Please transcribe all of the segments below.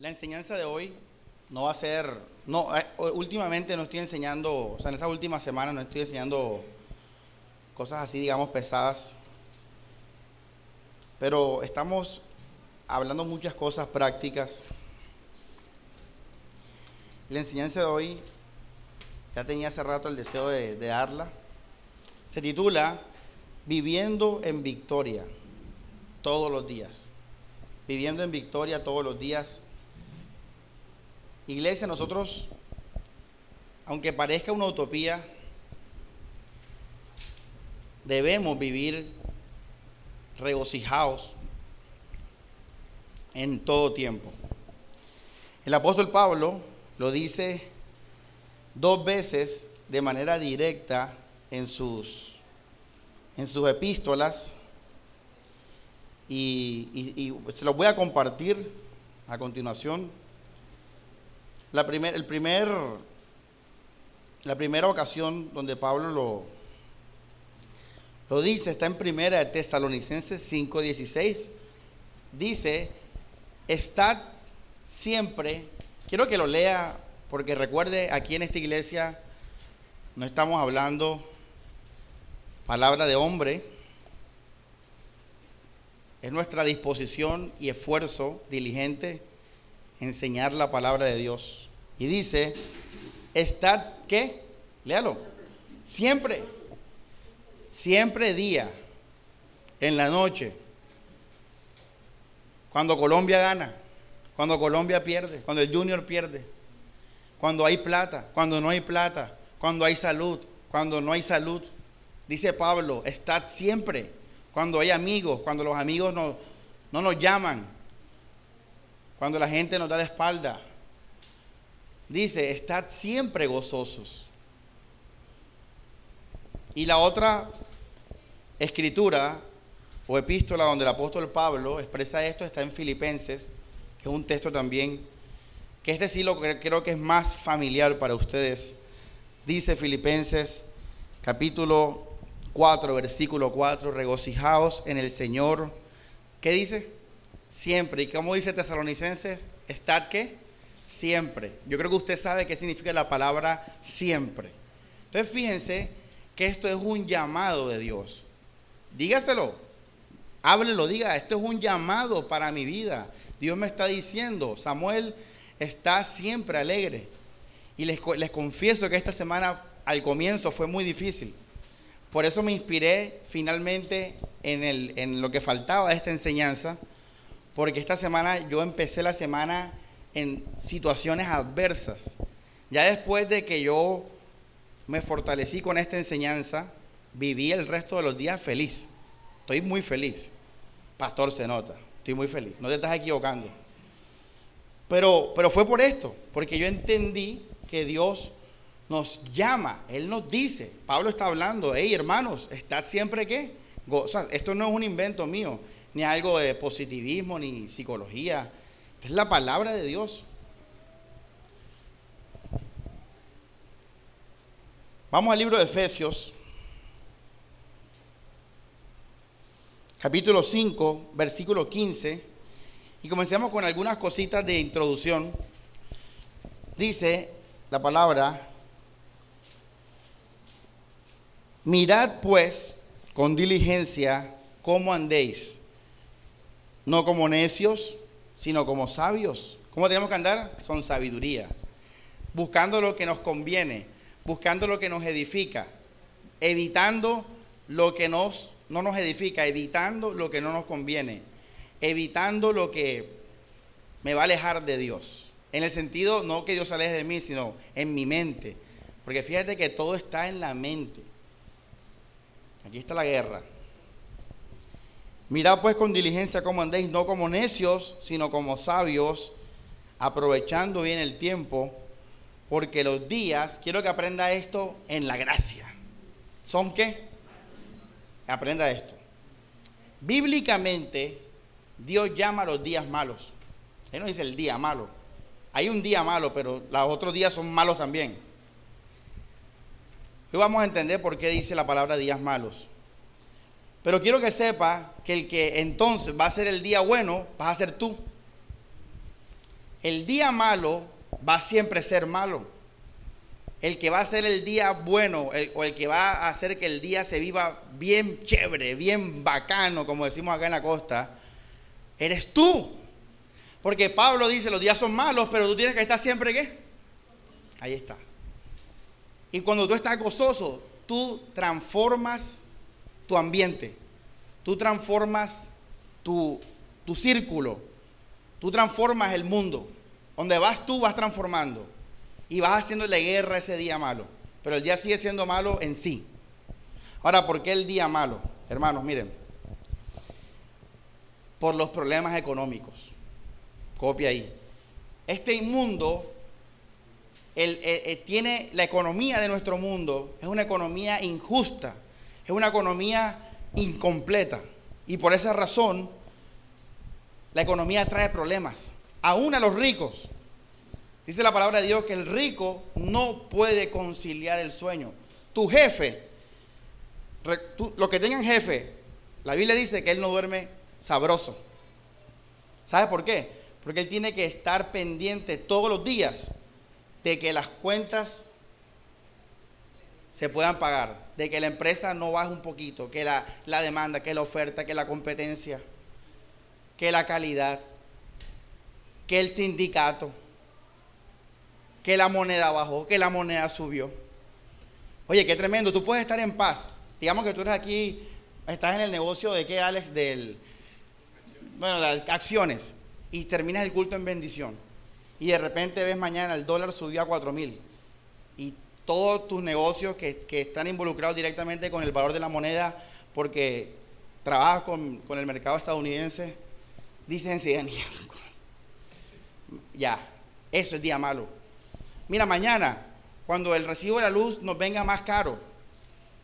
La enseñanza de hoy no va a ser, no, eh, últimamente no estoy enseñando, o sea, en esta última semana no estoy enseñando cosas así, digamos, pesadas, pero estamos hablando muchas cosas prácticas. La enseñanza de hoy, ya tenía hace rato el deseo de, de darla, se titula Viviendo en Victoria todos los días. Viviendo en victoria todos los días. Iglesia, nosotros, aunque parezca una utopía, debemos vivir regocijados en todo tiempo. El apóstol Pablo lo dice dos veces de manera directa en sus, en sus epístolas y, se los voy a compartir a continuación. La, primer, el primer, la primera ocasión donde Pablo lo, lo dice está en primera de Tesalonicenses 5:16. Dice, estad siempre, quiero que lo lea porque recuerde, aquí en esta iglesia no estamos hablando palabra de hombre, es nuestra disposición y esfuerzo diligente enseñar la palabra de Dios. Y dice, estad, ¿qué? Léalo. Siempre, siempre día, en la noche, cuando Colombia gana, cuando Colombia pierde, cuando el Junior pierde, cuando hay plata, cuando no hay plata, cuando hay salud, cuando no hay salud. Dice Pablo, estad siempre cuando hay amigos, cuando los amigos no, no nos llaman, cuando la gente nos da la espalda. Dice, estad siempre gozosos. Y la otra escritura o epístola donde el apóstol Pablo expresa esto está en Filipenses, que es un texto también, que este sí lo creo que es más familiar para ustedes. Dice Filipenses capítulo 4, versículo 4, regocijaos en el Señor. ¿Qué dice? Siempre. ¿Y cómo dice Tesalonicenses? Estad qué? Siempre. Yo creo que usted sabe qué significa la palabra siempre. Entonces fíjense que esto es un llamado de Dios. Dígaselo. Háblelo, diga, esto es un llamado para mi vida. Dios me está diciendo, Samuel está siempre alegre. Y les, les confieso que esta semana al comienzo fue muy difícil. Por eso me inspiré finalmente en, el, en lo que faltaba de esta enseñanza, porque esta semana yo empecé la semana en situaciones adversas. Ya después de que yo me fortalecí con esta enseñanza, viví el resto de los días feliz. Estoy muy feliz. Pastor, se nota. Estoy muy feliz. No te estás equivocando. Pero, pero fue por esto, porque yo entendí que Dios nos llama, Él nos dice, Pablo está hablando, hey hermanos, está siempre qué? esto no es un invento mío, ni algo de positivismo, ni psicología, es la palabra de Dios. Vamos al libro de Efesios, capítulo 5, versículo 15, y comencemos con algunas cositas de introducción. Dice la palabra, Mirad pues con diligencia cómo andéis, no como necios, sino como sabios. ¿Cómo tenemos que andar? Con sabiduría, buscando lo que nos conviene, buscando lo que nos edifica, evitando lo que nos, no nos edifica, evitando lo que no nos conviene, evitando lo que me va a alejar de Dios. En el sentido, no que Dios aleje de mí, sino en mi mente. Porque fíjate que todo está en la mente. Aquí está la guerra. Mirad pues con diligencia cómo andéis, no como necios, sino como sabios, aprovechando bien el tiempo, porque los días, quiero que aprenda esto en la gracia. ¿Son qué? Aprenda esto. Bíblicamente, Dios llama los días malos. Él no dice el día malo. Hay un día malo, pero los otros días son malos también. Hoy vamos a entender por qué dice la palabra días malos. Pero quiero que sepa que el que entonces va a ser el día bueno, vas a ser tú. el día malo va a siempre ser malo. El que va a ser el día bueno o el que va a hacer que el día se viva bien chévere, bien bacano, como decimos acá en la costa, eres tú. Porque Pablo dice, los días son malos, pero tú tienes que estar siempre qué? Ahí está. Y cuando tú estás gozoso, tú transformas tu ambiente, tú transformas tu, tu círculo, tú transformas el mundo. Donde vas tú vas transformando y vas haciéndole guerra ese día malo. Pero el día sigue siendo malo en sí. Ahora, ¿por qué el día malo? Hermanos, miren. Por los problemas económicos. Copia ahí. Este mundo tiene la economía de nuestro mundo, es una economía injusta, es una economía incompleta. Y por esa razón, la economía trae problemas, aún a los ricos. Dice la palabra de Dios que el rico no puede conciliar el sueño. Tu jefe, los que tengan jefe, la Biblia dice que él no duerme sabroso. ¿Sabes por qué? Porque él tiene que estar pendiente todos los días de que las cuentas se puedan pagar, de que la empresa no baje un poquito, que la, demanda, que la oferta, que la competencia, que la calidad, que el sindicato, que la moneda bajó, que la moneda subió. Oye, qué tremendo, tú puedes estar en paz. Digamos que tú eres aquí, estás en el negocio de qué, Alex, del, bueno, de acciones y terminas el culto en bendición. Y de repente ves mañana el dólar subió a 4 mil. Y todos tus negocios que, están involucrados directamente con el valor de la moneda, porque trabajas con, el mercado estadounidense, dicen, ya, eso es día malo. Mira, mañana, cuando el recibo de la luz nos venga más caro,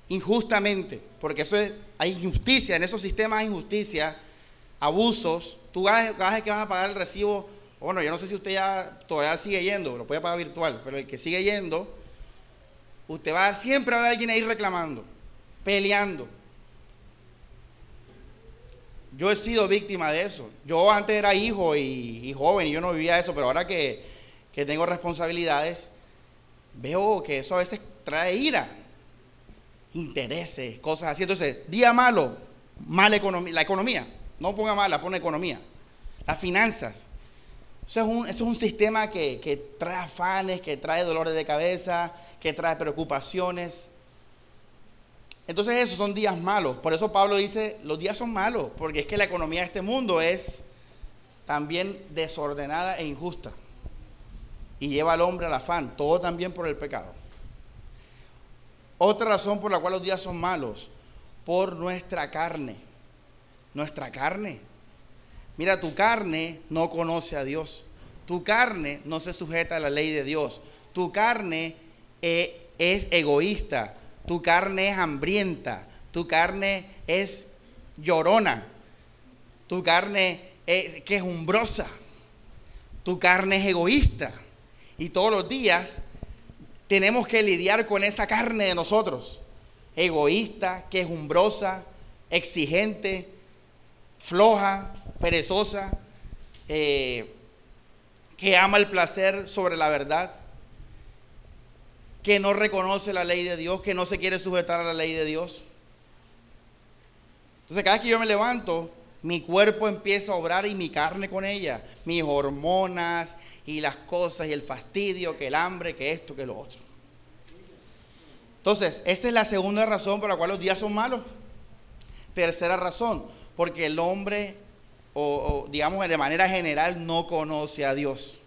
injustamente, porque eso es, hay injusticia, en esos sistemas hay injusticia, abusos, tú cada vez que vas a pagar el recibo, bueno, yo no sé si usted ya todavía sigue yendo, lo puede pagar virtual, pero el que sigue yendo, usted va siempre a ver a alguien ahí reclamando, peleando. Yo he sido víctima de eso. Yo antes era hijo y, joven y yo no vivía eso, pero ahora que, que tengo responsabilidades, veo que eso a veces trae ira, intereses, cosas así. Entonces, día malo, mala economía, la economía. No ponga mala, pone economía. Las finanzas. Eso es un, es un sistema que, trae afanes, que trae dolores de cabeza, que trae preocupaciones. Entonces esos son días malos. Por eso Pablo dice, los días son malos, porque es que la economía de este mundo es también desordenada e injusta. Y lleva al hombre al afán, todo también por el pecado. Otra razón por la cual los días son malos, por nuestra carne nuestra carne. Mira, tu carne no conoce a Dios. Tu carne no se sujeta a la ley de Dios. Tu carne eh, es egoísta. Tu carne es hambrienta. Tu carne es llorona. Tu carne es quejumbrosa. Tu carne es egoísta. Y todos los días tenemos que lidiar con esa carne de nosotros. Egoísta, quejumbrosa, exigente, floja, perezosa, eh, que ama el placer sobre la verdad, que no reconoce la ley de Dios, que no se quiere sujetar a la ley de Dios. Entonces cada vez que yo me levanto, mi cuerpo empieza a obrar y mi carne con ella, mis hormonas y las cosas y el fastidio, que el hambre, que esto, que lo otro. Entonces, esa es la segunda razón por la cual los días son malos. Tercera razón, porque el hombre, o, digamos de manera general, no conoce a Dios.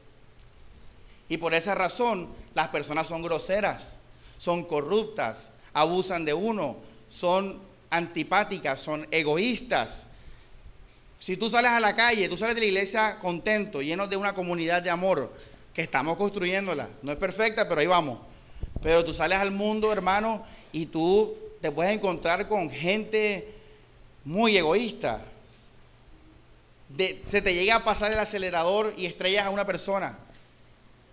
Y por esa razón las personas son groseras, son corruptas, abusan de uno, son antipáticas, son egoístas. Si tú sales a la calle, tú sales de la iglesia contento, lleno de una comunidad de amor, que estamos construyéndola. No es perfecta, pero ahí vamos. Pero tú sales al mundo, hermano, y tú te puedes encontrar con gente muy egoísta. se te llega a pasar el acelerador y estrellas a una persona.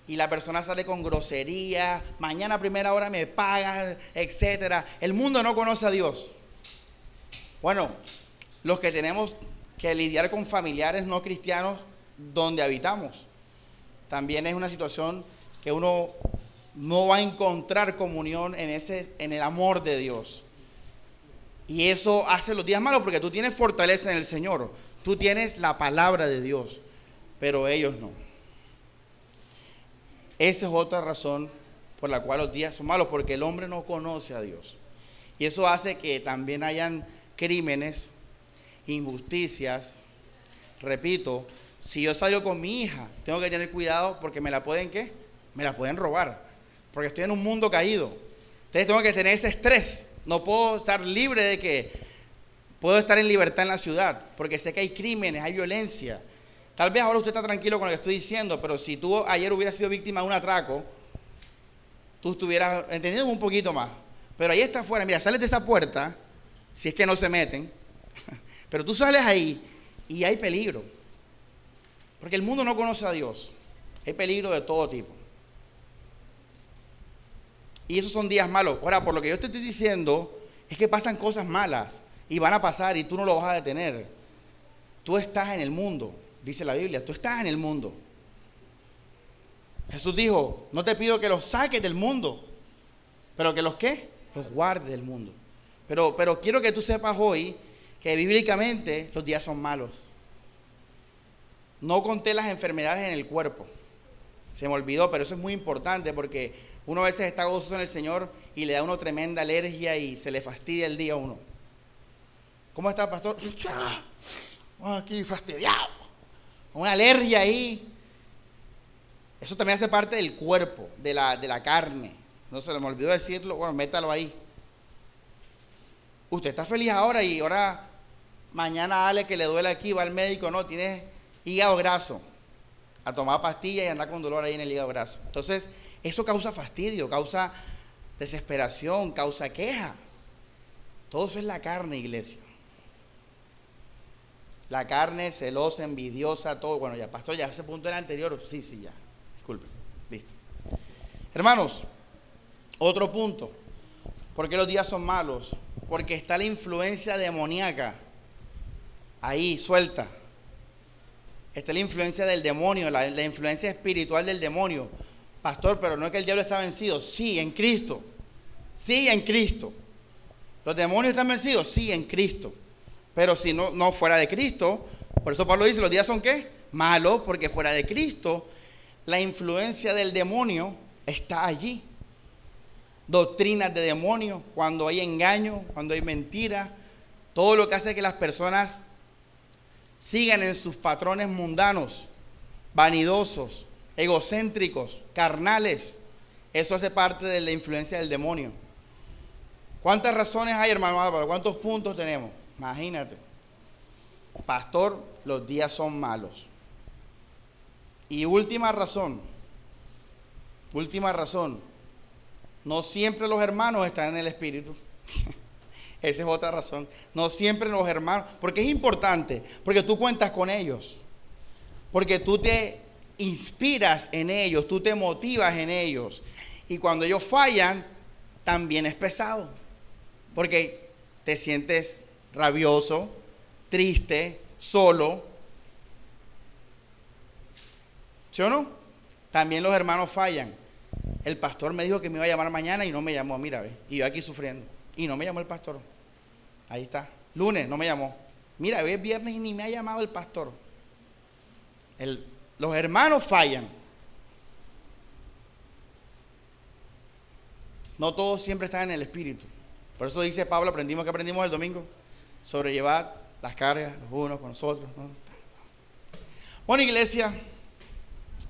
Y la persona sale con grosería, mañana a primera hora me pagan, etc. El mundo no conoce a Dios. Bueno, los que tenemos que lidiar con familiares no cristianos donde habitamos. también es una situación que uno no va a encontrar comunión en, ese, en el amor de Dios. Y eso hace los días malos porque tú tienes fortaleza en el Señor. Tú tienes la palabra de Dios, pero ellos no. Esa es otra razón por la cual los días son malos, porque el hombre no conoce a Dios. Y eso hace que también hayan crímenes, injusticias. Repito, si yo salgo con mi hija, tengo que tener cuidado porque me la pueden qué? Me la pueden robar. Porque estoy en un mundo caído. Entonces tengo que tener ese estrés no puedo estar libre de que puedo estar en libertad en la ciudad, porque sé que hay crímenes, hay violencia. Tal vez ahora usted está tranquilo con lo que estoy diciendo, pero si tú ayer hubieras sido víctima de un atraco, tú estuvieras entendiendo un poquito más. Pero ahí está afuera, mira, sales de esa puerta, si es que no se meten, pero tú sales ahí y hay peligro. Porque el mundo no conoce a Dios. Hay peligro de todo tipo. Y esos son días malos. Ahora, por lo que yo te estoy diciendo, es que pasan cosas malas y van a pasar y tú no lo vas a detener. Tú estás en el mundo, dice la Biblia, tú estás en el mundo. Jesús dijo, no te pido que los saques del mundo, pero que los qué? Los guardes del mundo. Pero, pero quiero que tú sepas hoy que bíblicamente los días son malos. No conté las enfermedades en el cuerpo. Se me olvidó, pero eso es muy importante porque uno a veces está gozoso en el Señor y le da uno tremenda alergia y se le fastidia el día a uno. ¿Cómo está, pastor? Aquí fastidiado. Una alergia ahí. Eso también hace parte del cuerpo, de la, de la carne. No se me olvidó decirlo. Bueno, métalo ahí. Usted está feliz ahora y ahora mañana Ale que le duele aquí, va al médico, no, tiene hígado graso. A tomar pastillas y andar con dolor ahí en el hígado graso. Entonces, eso causa fastidio, causa desesperación, causa queja. Todo eso es la carne, iglesia. La carne celosa, envidiosa, todo. Bueno, ya, pastor, ya ese punto era anterior. Sí, sí, ya. Disculpe. Listo. Hermanos, otro punto. ¿Por qué los días son malos? Porque está la influencia demoníaca ahí, suelta. Está la influencia del demonio, la, la influencia espiritual del demonio. Pastor, pero no es que el diablo está vencido. Sí, en Cristo. Sí, en Cristo. ¿Los demonios están vencidos? Sí, en Cristo. Pero si no, no fuera de Cristo, por eso Pablo dice, los días son qué? Malos, porque fuera de Cristo, la influencia del demonio está allí. Doctrinas de demonio, cuando hay engaño, cuando hay mentira, todo lo que hace que las personas sigan en sus patrones mundanos, vanidosos, egocéntricos, carnales. Eso hace parte de la influencia del demonio. ¿Cuántas razones hay, hermano Álvaro? ¿Cuántos puntos tenemos? Imagínate. Pastor, los días son malos. Y última razón, última razón, no siempre los hermanos están en el Espíritu. Esa es otra razón. No siempre los hermanos, porque es importante, porque tú cuentas con ellos, porque tú te inspiras en ellos, tú te motivas en ellos. Y cuando ellos fallan, también es pesado. Porque te sientes rabioso, triste, solo. ¿Sí o no? También los hermanos fallan. El pastor me dijo que me iba a llamar mañana y no me llamó, mira, ve. Y yo aquí sufriendo. Y no me llamó el pastor. Ahí está. Lunes no me llamó. Mira, hoy es viernes y ni me ha llamado el pastor. El, los hermanos fallan. No todos siempre están en el espíritu. Por eso dice Pablo, aprendimos que aprendimos el domingo, sobrellevar las cargas los unos con los otros. Bueno, iglesia,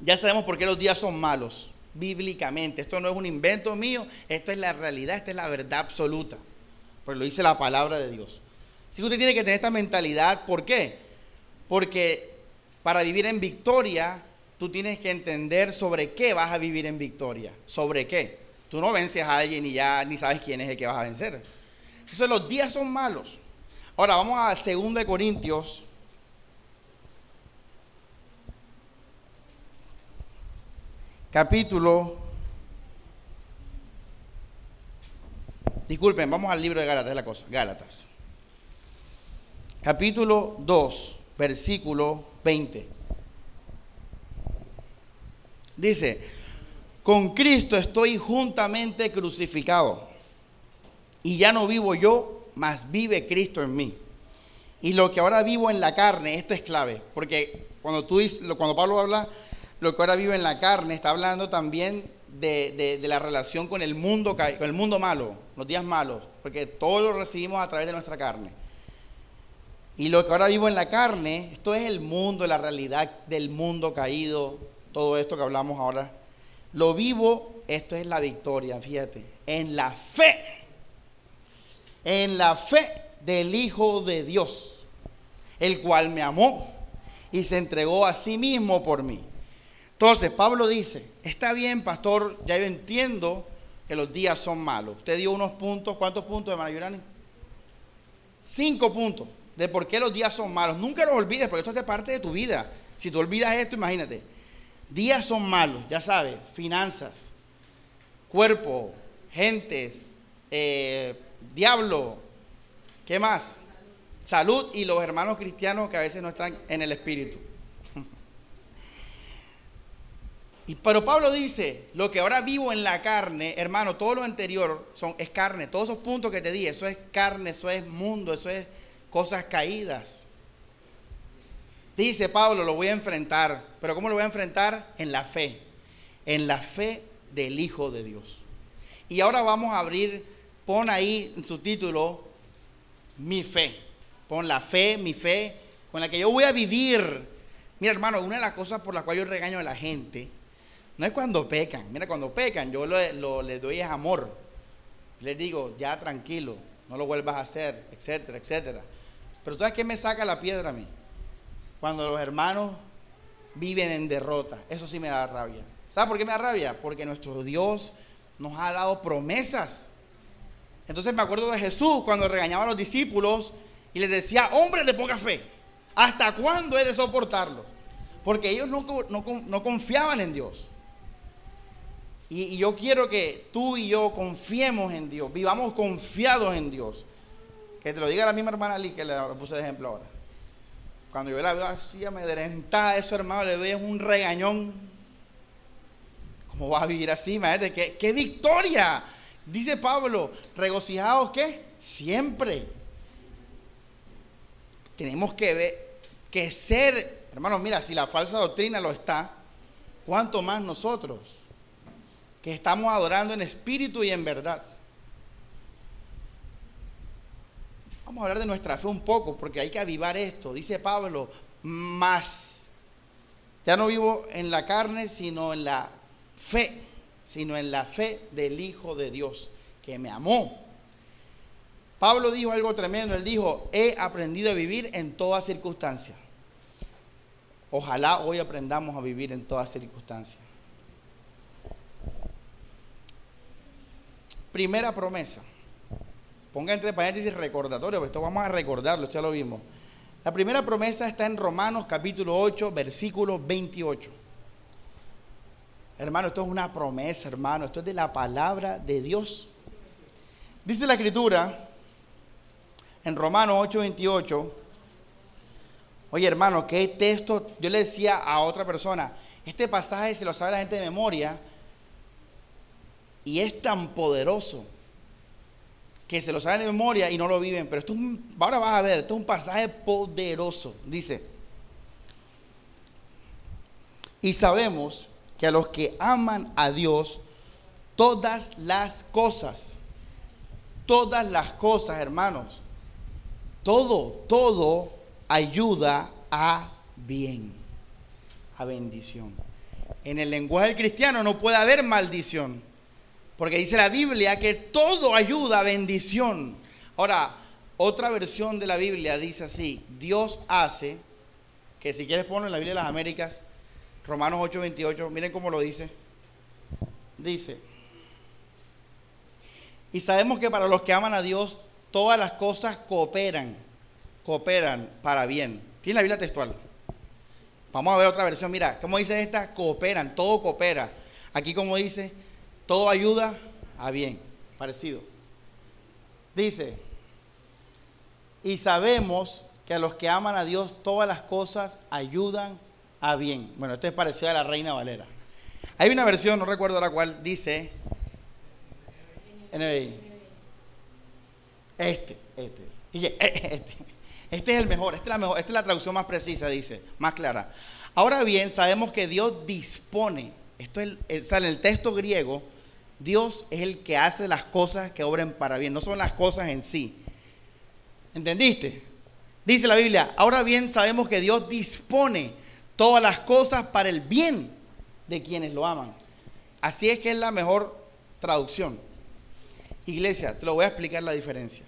ya sabemos por qué los días son malos, bíblicamente. Esto no es un invento mío, esto es la realidad, esta es la verdad absoluta. Porque lo dice la palabra de Dios. Así que usted tiene que tener esta mentalidad. ¿Por qué? Porque para vivir en victoria, tú tienes que entender sobre qué vas a vivir en victoria. ¿Sobre qué? Tú no vences a alguien y ya ni sabes quién es el que vas a vencer. Entonces los días son malos. Ahora vamos a 2 Corintios. Capítulo. Disculpen, vamos al libro de Gálatas, es la cosa. Gálatas. Capítulo 2, versículo 20. Dice, con Cristo estoy juntamente crucificado. Y ya no vivo yo, mas vive Cristo en mí. Y lo que ahora vivo en la carne, esto es clave, porque cuando, tú, cuando Pablo habla, lo que ahora vivo en la carne, está hablando también de, la relación con el mundo, con el mundo malo, los días malos, porque todo lo recibimos a través de nuestra carne. Y lo que ahora vivo en la carne, esto es el mundo, la realidad del mundo caído, todo esto que hablamos ahora. Lo vivo, esto es la victoria, fíjate, en la fe, en la fe del Hijo de Dios, el cual me amó y se entregó a sí mismo por mí. Entonces, Pablo dice, está bien, pastor, ya yo entiendo que los días son malos. Usted dio unos puntos, ¿cuántos puntos, hermano Yurani? Cinco puntos de por qué los días son malos. Nunca los olvides, porque esto es parte de tu vida. Si tú olvidas esto, imagínate. Días son malos, ya sabes, finanzas, cuerpo, gentes, eh, diablo, ¿qué más? Salud y los hermanos cristianos que a veces no están en el espíritu. Y, pero Pablo dice, lo que ahora vivo en la carne, hermano, todo lo anterior son, es carne. Todos esos puntos que te di, eso es carne, eso es mundo, eso es cosas caídas. Dice Pablo, lo voy a enfrentar. Pero ¿cómo lo voy a enfrentar? En la fe. En la fe del Hijo de Dios. Y ahora vamos a abrir, pon ahí en su título, mi fe. Pon la fe, mi fe, con la que yo voy a vivir. Mira, hermano, una de las cosas por las cuales yo regaño a la gente no es cuando pecan. Mira, cuando pecan, yo lo, les doy es amor. Les digo, ya tranquilo, no lo vuelvas a hacer, etcétera, etcétera. Pero ¿sabes qué me saca la piedra a mí? Cuando los hermanos viven en derrota. Eso sí me da rabia. ¿Sabes por qué me da rabia? Porque nuestro Dios nos ha dado promesas. Entonces me acuerdo de Jesús cuando regañaba a los discípulos y les decía, hombre de poca fe, ¿hasta cuándo he de soportarlo? Porque ellos no confiaban en Dios. Y, yo quiero que tú y yo confiemos en Dios, vivamos confiados en Dios. Que te lo diga la misma hermana Lee que le puse de ejemplo ahora. Cuando yo la veo así amedrentada, eso hermano, le doy un regañón. ¿Cómo va a vivir así? Imagínate, ¿qué, qué victoria. Dice Pablo, regocijados qué? Siempre. Tenemos que ver, que ser, hermanos, mira, si la falsa doctrina lo está, ¿cuánto más nosotros? que estamos adorando en espíritu y en verdad. Vamos a hablar de nuestra fe un poco, porque hay que avivar esto. Dice Pablo, más. Ya no vivo en la carne, sino en la fe, sino en la fe del Hijo de Dios, que me amó. Pablo dijo algo tremendo, él dijo, he aprendido a vivir en todas circunstancias. Ojalá hoy aprendamos a vivir en todas circunstancias. Primera promesa. Ponga entre paréntesis recordatorio, porque esto vamos a recordarlo, ya lo vimos. La primera promesa está en Romanos capítulo 8, versículo 28. Hermano, esto es una promesa, hermano. Esto es de la palabra de Dios. Dice la escritura en Romanos 8, 28. Oye, hermano, ¿qué texto? Yo le decía a otra persona, este pasaje se lo sabe la gente de memoria, y es tan poderoso que se lo saben de memoria y no lo viven. Pero esto ahora vas a ver, esto es un pasaje poderoso. Dice, y sabemos que a los que aman a Dios, todas las cosas, todas las cosas, hermanos, todo, todo ayuda a bien, a bendición. En el lenguaje cristiano no puede haber maldición. Porque dice la Biblia que todo ayuda a bendición. Ahora, otra versión de la Biblia dice así, Dios hace, que si quieres ponerlo en la Biblia de las Américas, Romanos 8:28, miren cómo lo dice. Dice, y sabemos que para los que aman a Dios, todas las cosas cooperan, cooperan para bien. Tiene la Biblia textual. Vamos a ver otra versión, mira, ¿cómo dice esta? Cooperan, todo coopera. Aquí como dice, todo ayuda a bien, parecido. Dice, y sabemos que a los que aman a Dios todas las cosas ayudan a bien. Bueno, esto es parecido a la Reina Valera. Hay una versión, no recuerdo la cual, dice. Este, este. Este, este es el mejor, esta es la mejor, esta es la traducción más precisa, dice, más clara. Ahora bien, sabemos que Dios dispone, esto es, el, en el texto griego, Dios es el que hace las cosas que obren para bien, no son las cosas en sí. ¿Entendiste? Dice la Biblia, ahora bien sabemos que Dios dispone todas las cosas para el bien de quienes lo aman. Así es que es la mejor traducción. Iglesia, te lo voy a explicar la diferencia.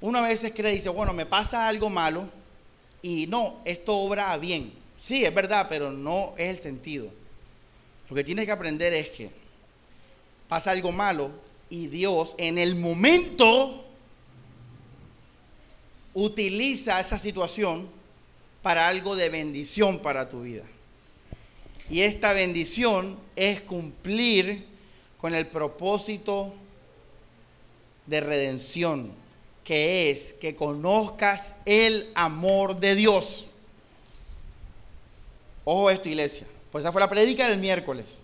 Uno a veces cree, dice, bueno, me pasa algo malo y no, esto obra bien. Sí, es verdad, pero no es el sentido. Lo que tienes que aprender es que pasa algo malo y Dios en el momento utiliza esa situación para algo de bendición para tu vida. Y esta bendición es cumplir con el propósito de redención, que es que conozcas el amor de Dios. Ojo esto, iglesia. Pues esa fue la predica del miércoles.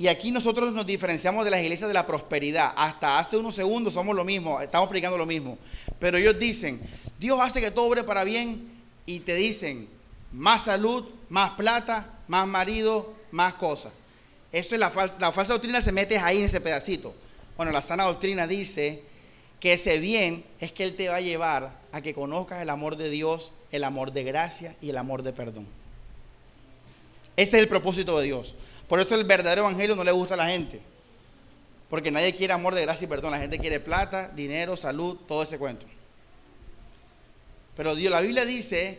Y aquí nosotros nos diferenciamos de las iglesias de la prosperidad. Hasta hace unos segundos somos lo mismo, estamos predicando lo mismo. Pero ellos dicen, Dios hace que todo obre para bien y te dicen más salud, más plata, más marido, más cosas. Eso es la falsa, la falsa doctrina se mete ahí en ese pedacito. Bueno, la sana doctrina dice que ese bien es que Él te va a llevar a que conozcas el amor de Dios, el amor de gracia y el amor de perdón. Ese es el propósito de Dios. Por eso el verdadero evangelio no le gusta a la gente. Porque nadie quiere amor de gracia y perdón. La gente quiere plata, dinero, salud, todo ese cuento. Pero Dios, la Biblia dice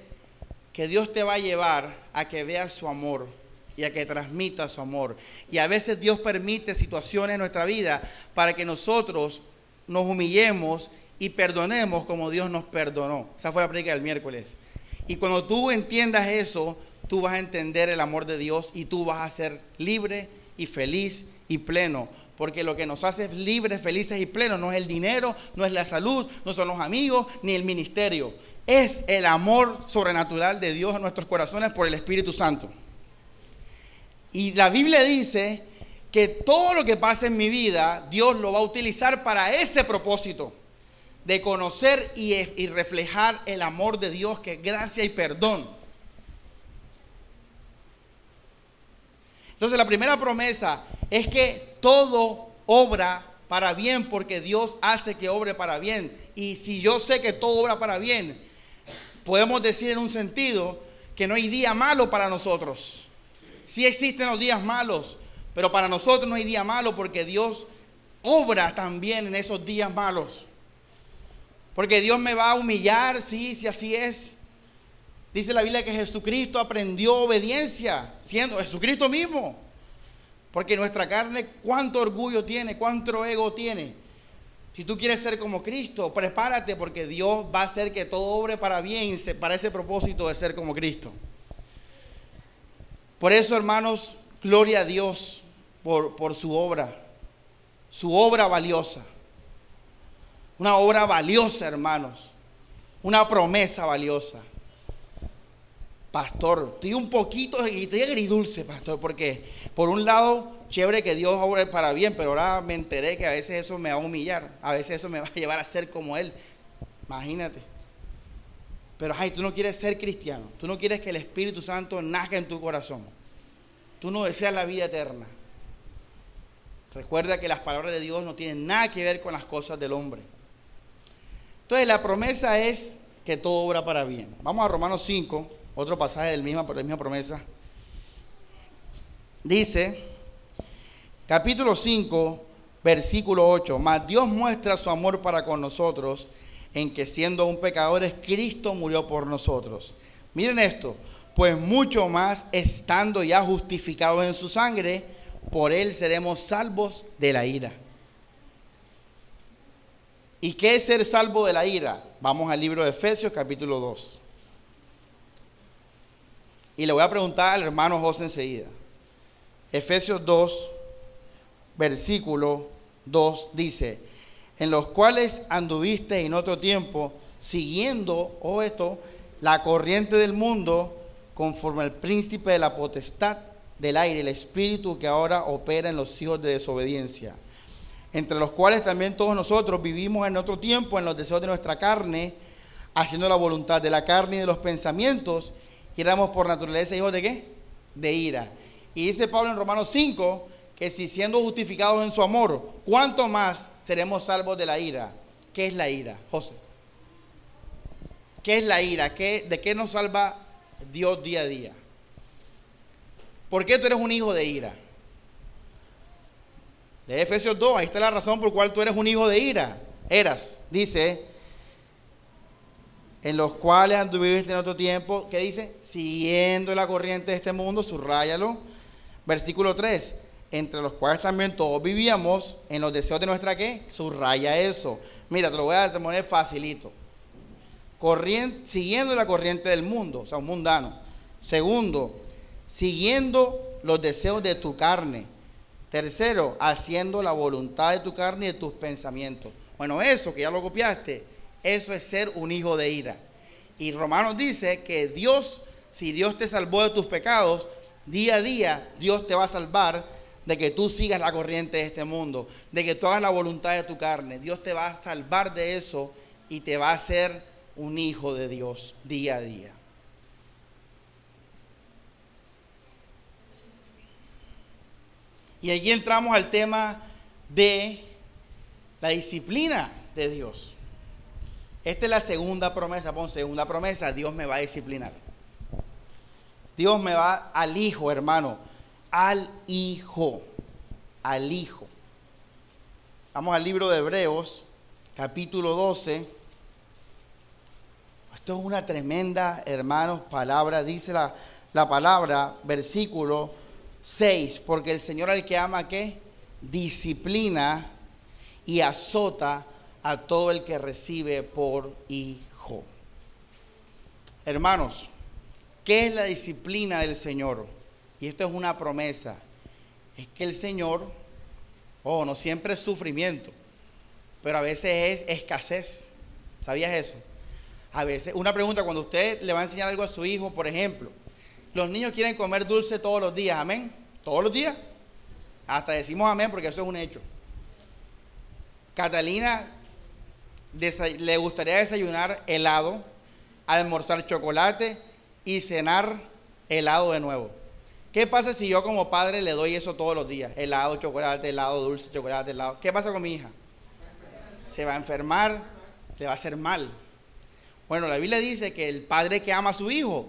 que Dios te va a llevar a que veas su amor y a que transmita su amor. Y a veces Dios permite situaciones en nuestra vida para que nosotros nos humillemos y perdonemos como Dios nos perdonó. Esa fue la predica del miércoles. Y cuando tú entiendas eso, tú vas a entender el amor de Dios y tú vas a ser libre y feliz y pleno. Porque lo que nos hace libres, felices y plenos no es el dinero, no es la salud, no son los amigos, ni el ministerio. Es el amor sobrenatural de Dios en nuestros corazones por el Espíritu Santo. Y la Biblia dice que todo lo que pasa en mi vida, Dios lo va a utilizar para ese propósito de conocer y, y reflejar el amor de Dios, que es gracia y perdón. Entonces la primera promesa es que todo obra para bien porque Dios hace que obre para bien. Y si yo sé que todo obra para bien, podemos decir en un sentido que no hay día malo para nosotros. Sí existen los días malos, pero para nosotros no hay día malo porque Dios obra también en esos días malos. Porque Dios me va a humillar, sí, si así es. Dice la Biblia que Jesucristo aprendió obediencia, siendo Jesucristo mismo. Porque nuestra carne, cuánto orgullo tiene, cuánto ego tiene. Si tú quieres ser como Cristo, prepárate porque Dios va a hacer que todo obre para bien, para ese propósito de ser como Cristo. Por eso, hermanos, gloria a Dios por, por su obra, su obra valiosa. Una obra valiosa, hermanos. Una promesa valiosa. Pastor, estoy un poquito, estoy agridulce, pastor, porque por un lado, chévere que Dios obre para bien, pero ahora me enteré que a veces eso me va a humillar, a veces eso me va a llevar a ser como Él. Imagínate. Pero, ay, tú no quieres ser cristiano, tú no quieres que el Espíritu Santo nazca en tu corazón, tú no deseas la vida eterna. Recuerda que las palabras de Dios no tienen nada que ver con las cosas del hombre. Entonces, la promesa es que todo obra para bien. Vamos a Romanos 5. Otro pasaje del misma, de la misma promesa. Dice, capítulo 5, versículo 8, mas Dios muestra su amor para con nosotros en que siendo un pecadores, Cristo murió por nosotros. Miren esto, pues mucho más estando ya justificados en su sangre, por él seremos salvos de la ira. ¿Y qué es ser salvo de la ira? Vamos al libro de Efesios capítulo 2. Y le voy a preguntar al hermano José enseguida. Efesios 2, versículo 2 dice, en los cuales anduviste en otro tiempo, siguiendo, oh esto, la corriente del mundo, conforme al príncipe de la potestad del aire, el espíritu que ahora opera en los hijos de desobediencia, entre los cuales también todos nosotros vivimos en otro tiempo en los deseos de nuestra carne, haciendo la voluntad de la carne y de los pensamientos, éramos por naturaleza hijos de qué? De ira. Y dice Pablo en Romanos 5 que si siendo justificados en su amor, ¿cuánto más seremos salvos de la ira? ¿Qué es la ira, José? ¿Qué es la ira? ¿Qué, ¿De qué nos salva Dios día a día? ¿Por qué tú eres un hijo de ira? De Efesios 2, ahí está la razón por cual tú eres un hijo de ira. Eras, dice, en los cuales anduviste en otro tiempo, ¿qué dice? Siguiendo la corriente de este mundo, subrayalo. Versículo 3, entre los cuales también todos vivíamos en los deseos de nuestra qué? Subraya eso. Mira, te lo voy a poner facilito. Siguiendo la corriente del mundo, o sea, un mundano. Segundo, siguiendo los deseos de tu carne. Tercero, haciendo la voluntad de tu carne y de tus pensamientos. Bueno, eso que ya lo copiaste, eso es ser un hijo de ira. Y Romanos dice que Dios, si Dios te salvó de tus pecados, día a día Dios te va a salvar de que tú sigas la corriente de este mundo, de que tú hagas la voluntad de tu carne. Dios te va a salvar de eso y te va a hacer un hijo de Dios día a día. Y allí entramos al tema de la disciplina de Dios. Esta es la segunda promesa, pon segunda promesa, Dios me va a disciplinar. Dios me va al hijo, hermano, al hijo, al hijo. Vamos al libro de Hebreos, capítulo 12. Esto es una tremenda, hermanos, palabra. Dice la, la palabra, versículo 6, porque el Señor al que ama, ¿qué? Disciplina y azota a todo el que recibe por hijo. Hermanos, ¿qué es la disciplina del Señor? Y esto es una promesa. Es que el Señor, oh, no siempre es sufrimiento, pero a veces es escasez. ¿Sabías eso? A veces, una pregunta, cuando usted le va a enseñar algo a su hijo, por ejemplo, los niños quieren comer dulce todos los días, amén. Todos los días. Hasta decimos amén porque eso es un hecho. Catalina le gustaría desayunar helado, almorzar chocolate y cenar helado de nuevo. ¿Qué pasa si yo como padre le doy eso todos los días? Helado, chocolate, helado, dulce, chocolate, helado. ¿Qué pasa con mi hija? Se va a enfermar, se va a hacer mal. Bueno, la Biblia dice que el padre que ama a su hijo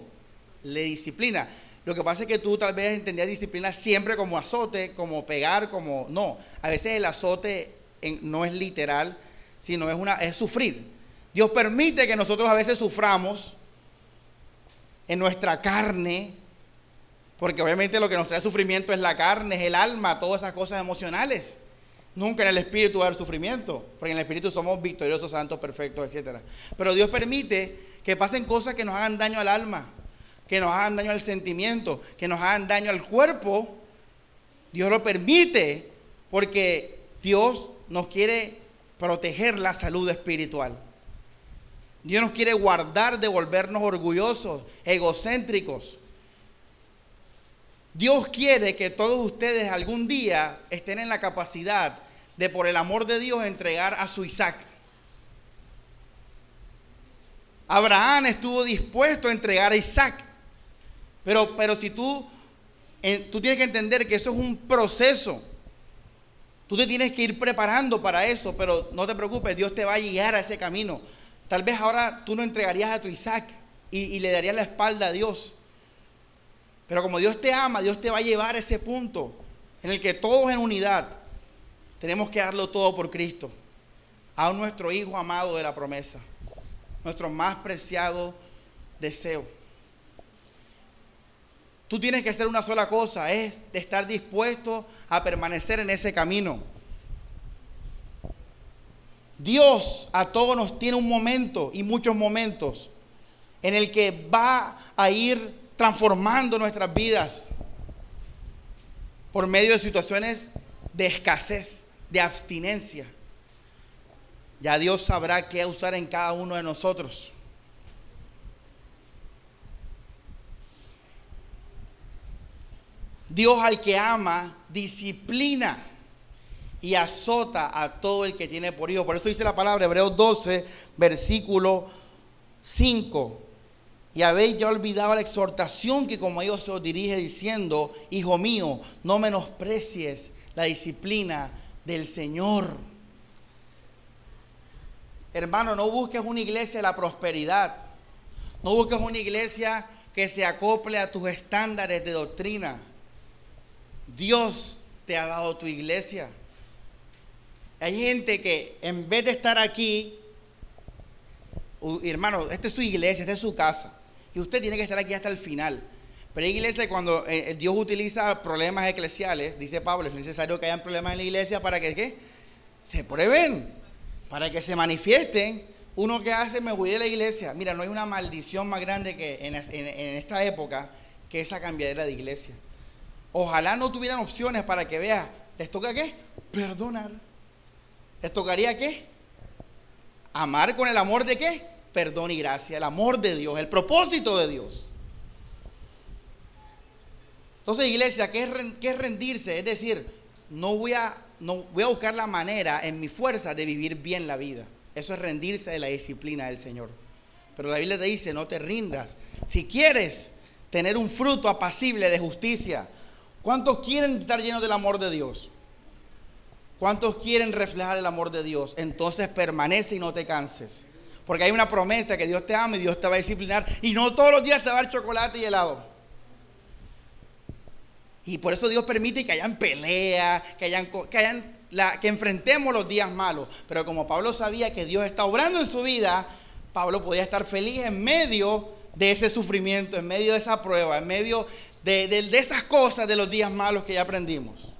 le disciplina. Lo que pasa es que tú tal vez entendías disciplina siempre como azote, como pegar, como... No, a veces el azote no es literal, sino es, una, es sufrir. Dios permite que nosotros a veces suframos en nuestra carne, porque obviamente lo que nos trae sufrimiento es la carne, es el alma, todas esas cosas emocionales. Nunca en el espíritu va a haber sufrimiento, porque en el espíritu somos victoriosos, santos, perfectos, etc. Pero Dios permite que pasen cosas que nos hagan daño al alma, que nos hagan daño al sentimiento, que nos hagan daño al cuerpo. Dios lo permite porque Dios nos quiere proteger la salud espiritual. Dios nos quiere guardar de volvernos orgullosos, egocéntricos. Dios quiere que todos ustedes algún día estén en la capacidad de por el amor de Dios entregar a su Isaac. Abraham estuvo dispuesto a entregar a Isaac. Pero, pero si tú, tú tienes que entender que eso es un proceso. Tú te tienes que ir preparando para eso, pero no te preocupes, Dios te va a guiar a ese camino. Tal vez ahora tú no entregarías a tu Isaac y, y le darías la espalda a Dios. Pero como Dios te ama, Dios te va a llevar a ese punto en el que todos en unidad tenemos que darlo todo por Cristo. A nuestro Hijo amado de la promesa. Nuestro más preciado deseo. Tú tienes que hacer una sola cosa, es estar dispuesto a permanecer en ese camino. Dios a todos nos tiene un momento y muchos momentos en el que va a ir transformando nuestras vidas por medio de situaciones de escasez, de abstinencia. Ya Dios sabrá qué usar en cada uno de nosotros. Dios al que ama, disciplina y azota a todo el que tiene por hijo. Por eso dice la palabra, Hebreos 12, versículo 5. Y habéis ya olvidado la exhortación que como ellos se os dirige diciendo, hijo mío, no menosprecies la disciplina del Señor. Hermano, no busques una iglesia de la prosperidad. No busques una iglesia que se acople a tus estándares de doctrina. Dios te ha dado tu iglesia. Hay gente que en vez de estar aquí, hermano, esta es su iglesia, esta es su casa. Y usted tiene que estar aquí hasta el final. Pero hay cuando eh, eh, Dios utiliza problemas eclesiales, dice Pablo, es necesario que hayan problemas en la iglesia para que se prueben, para que se manifiesten. Uno que hace, me voy de la iglesia. Mira, no hay una maldición más grande que en esta época que esa cambiadera de iglesia. Ojalá no tuvieran opciones para que veas, ¿les toca qué? Perdonar. ¿Les tocaría qué? Amar con el amor de qué? Perdón y gracia, el amor de Dios, el propósito de Dios. Entonces, iglesia, ¿qué es, rendirse? Es decir, no voy, a, no voy a buscar la manera en mi fuerza de vivir bien la vida. Eso es rendirse de la disciplina del Señor. Pero la Biblia te dice, no te rindas. Si quieres tener un fruto apacible de justicia, ¿cuántos quieren estar llenos del amor de Dios? ¿Cuántos quieren reflejar el amor de Dios? Entonces permanece y no te canses. Porque hay una promesa que Dios te ama y Dios te va a disciplinar. Y no todos los días te va a dar chocolate y helado. Y por eso Dios permite que hayan peleas, que hayan, que enfrentemos los días malos. Pero como Pablo sabía que Dios está obrando en su vida, Pablo podía estar feliz en medio de ese sufrimiento, en medio de esa prueba, en medio de, de esas cosas de los días malos que ya aprendimos.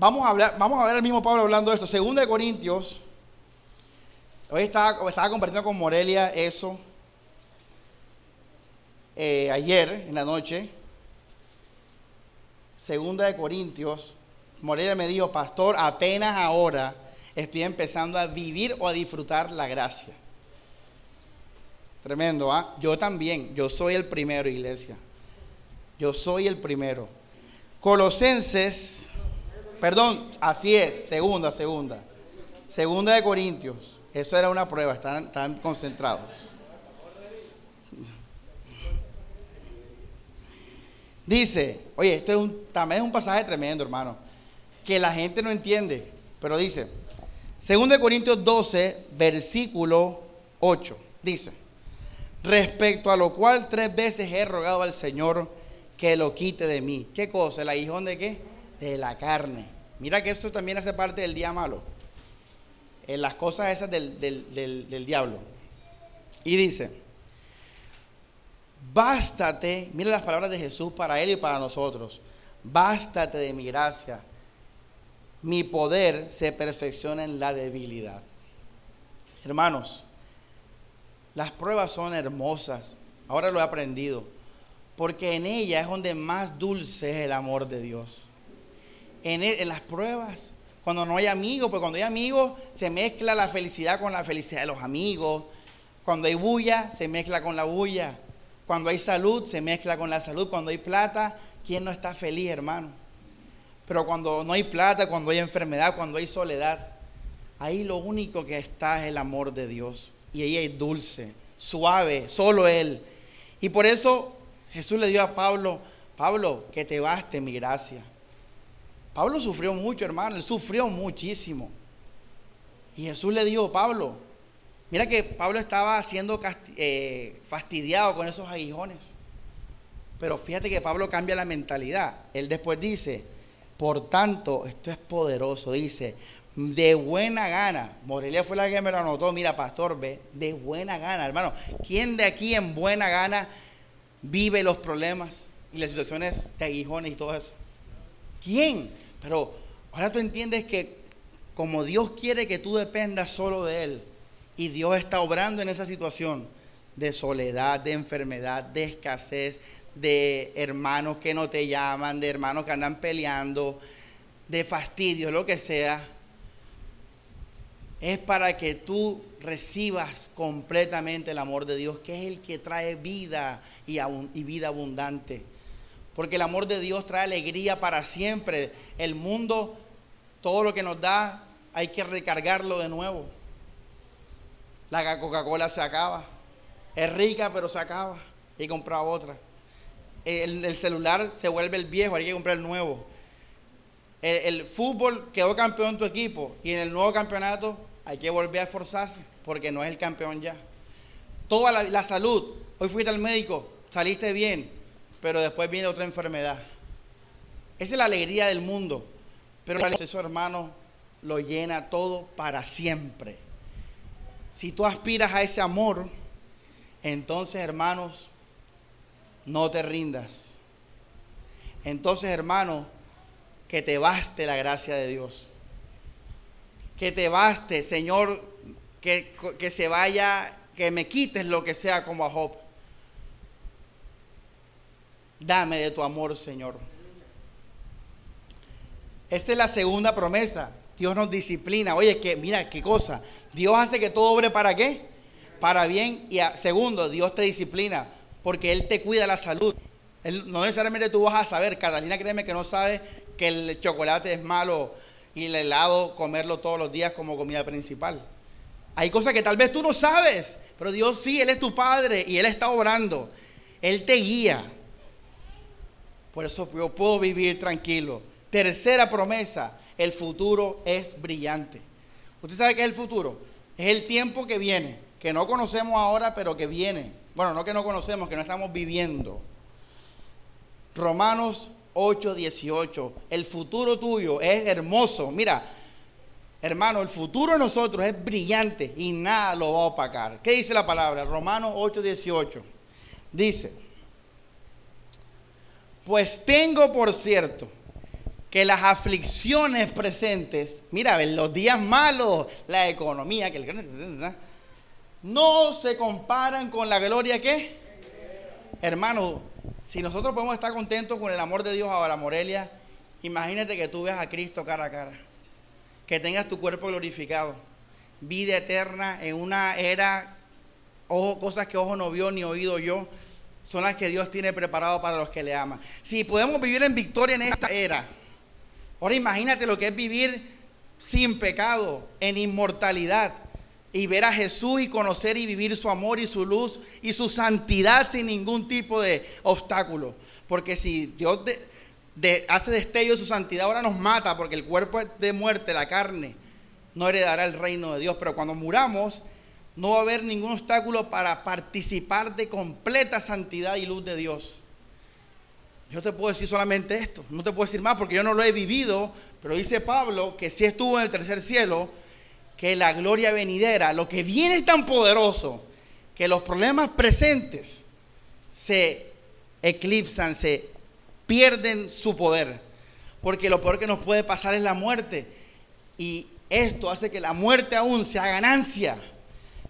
Vamos a, hablar, vamos a ver al mismo Pablo hablando de esto. Segunda de Corintios. Hoy estaba, estaba compartiendo con Morelia eso. Eh, ayer en la noche. Segunda de Corintios, Morelia me dijo, pastor, apenas ahora estoy empezando a vivir o a disfrutar la gracia. Tremendo, ¿ah? Yo también, yo soy el primero, iglesia. Yo soy el primero. Colosenses, perdón, así es, segunda, segunda. Segunda de Corintios. Eso era una prueba, están, están concentrados. Dice, oye, esto es un, también es un pasaje tremendo, hermano, que la gente no entiende, pero dice, 2 Corintios 12, versículo 8, dice, respecto a lo cual tres veces he rogado al Señor que lo quite de mí. ¿Qué cosa? ¿El aguijón de qué? De la carne. Mira que eso también hace parte del día malo. En las cosas esas del, del diablo. Y dice, Bástate, mira las palabras de Jesús para él y para nosotros. Bástate de mi gracia. Mi poder se perfecciona en la debilidad. Hermanos, las pruebas son hermosas. Ahora lo he aprendido. Porque en ella es donde más dulce es el amor de Dios. En, e, en las pruebas, cuando no hay amigos, porque cuando hay amigos se mezcla la felicidad con la felicidad de los amigos. Cuando hay bulla, se mezcla con la bulla. Cuando hay salud, se mezcla con la salud. Cuando hay plata, ¿quién no está feliz, hermano? Pero cuando no hay plata, cuando hay enfermedad, cuando hay soledad, ahí lo único que está es el amor de Dios. Y ahí es dulce, suave, solo Él. Y por eso Jesús le dio a Pablo, Pablo, que te baste mi gracia. Pablo sufrió mucho, hermano, él sufrió muchísimo. Y Jesús le dijo, Pablo, Mira que Pablo estaba siendo eh, fastidiado con esos aguijones. Pero fíjate que Pablo cambia la mentalidad. Él después dice, por tanto, esto es poderoso. Dice, de buena gana. Morelia fue la que me lo anotó. Mira, pastor, ve, de buena gana, hermano. ¿Quién de aquí en buena gana vive los problemas y las situaciones de aguijones y todo eso? ¿Quién? Pero ahora tú entiendes que como Dios quiere que tú dependas solo de Él, y Dios está obrando en esa situación de soledad, de enfermedad, de escasez, de hermanos que no te llaman, de hermanos que andan peleando, de fastidio, lo que sea. Es para que tú recibas completamente el amor de Dios, que es el que trae vida y, vida abundante. Porque el amor de Dios trae alegría para siempre. El mundo, todo lo que nos da, hay que recargarlo de nuevo. La Coca-Cola se acaba. Es rica, pero se acaba. Y comprar otra. El, el, celular se vuelve el viejo, hay que comprar el nuevo. El, el, fútbol quedó campeón tu equipo y en el nuevo campeonato hay que volver a esforzarse porque no es el campeón ya. Toda la, salud, hoy fuiste al médico, saliste bien, pero después viene otra enfermedad. Esa es la alegría del mundo, pero eso hermano lo llena todo para siempre. Si tú aspiras a ese amor, entonces hermanos, no te rindas. Entonces hermano, que te baste la gracia de Dios. Que te baste, Señor, que, que se vaya, que me quites lo que sea como a Job. Dame de tu amor, Señor. Esta es la segunda promesa. Dios nos disciplina. Oye, que mira, qué cosa. Dios hace que todo obre para qué? Para bien. Y segundo, Dios te disciplina porque Él te cuida la salud. no necesariamente tú vas a saber. Catalina, créeme que no sabe que el chocolate es malo y el helado comerlo todos los días como comida principal. Hay cosas que tal vez tú no sabes, pero Dios sí, Él es tu Padre y Él está obrando. Él te guía. Por eso yo puedo vivir tranquilo. Tercera promesa, el futuro es brillante. ¿Usted sabe qué es el futuro? Es el tiempo que viene, que no conocemos ahora, pero que viene. Bueno, no que no conocemos, que no estamos viviendo. Romanos 8, 18. El futuro tuyo es hermoso. Mira, hermano, el futuro de nosotros es brillante y nada lo va a opacar. ¿Qué dice la palabra? Romanos 8, 18. Dice, pues tengo por cierto que las aflicciones presentes, mira, los días malos, la economía, que el no se comparan con la gloria que, hermano, si nosotros podemos estar contentos con el amor de Dios ahora, Morelia, imagínate que tú veas a Cristo cara a cara, que tengas tu cuerpo glorificado, vida eterna en una era, ojo, cosas que ojo no vio ni oído yo, son las que Dios tiene preparado para los que le aman. Si podemos vivir en victoria en esta era, Ahora imagínate lo que es vivir sin pecado, en inmortalidad, y ver a Jesús y conocer y vivir su amor y su luz y su santidad sin ningún tipo de obstáculo. Porque si Dios hace destello de su santidad, ahora nos mata, porque el cuerpo de muerte, la carne, no heredará el reino de Dios. Pero cuando muramos, no va a haber ningún obstáculo para participar de completa santidad y luz de Dios. Yo te puedo decir solamente esto, no te puedo decir más porque yo no lo he vivido, pero dice Pablo que si estuvo en el tercer cielo, que la gloria venidera, lo que viene es tan poderoso, que los problemas presentes se eclipsan, se pierden su poder, porque lo peor que nos puede pasar es la muerte, y esto hace que la muerte aún sea ganancia.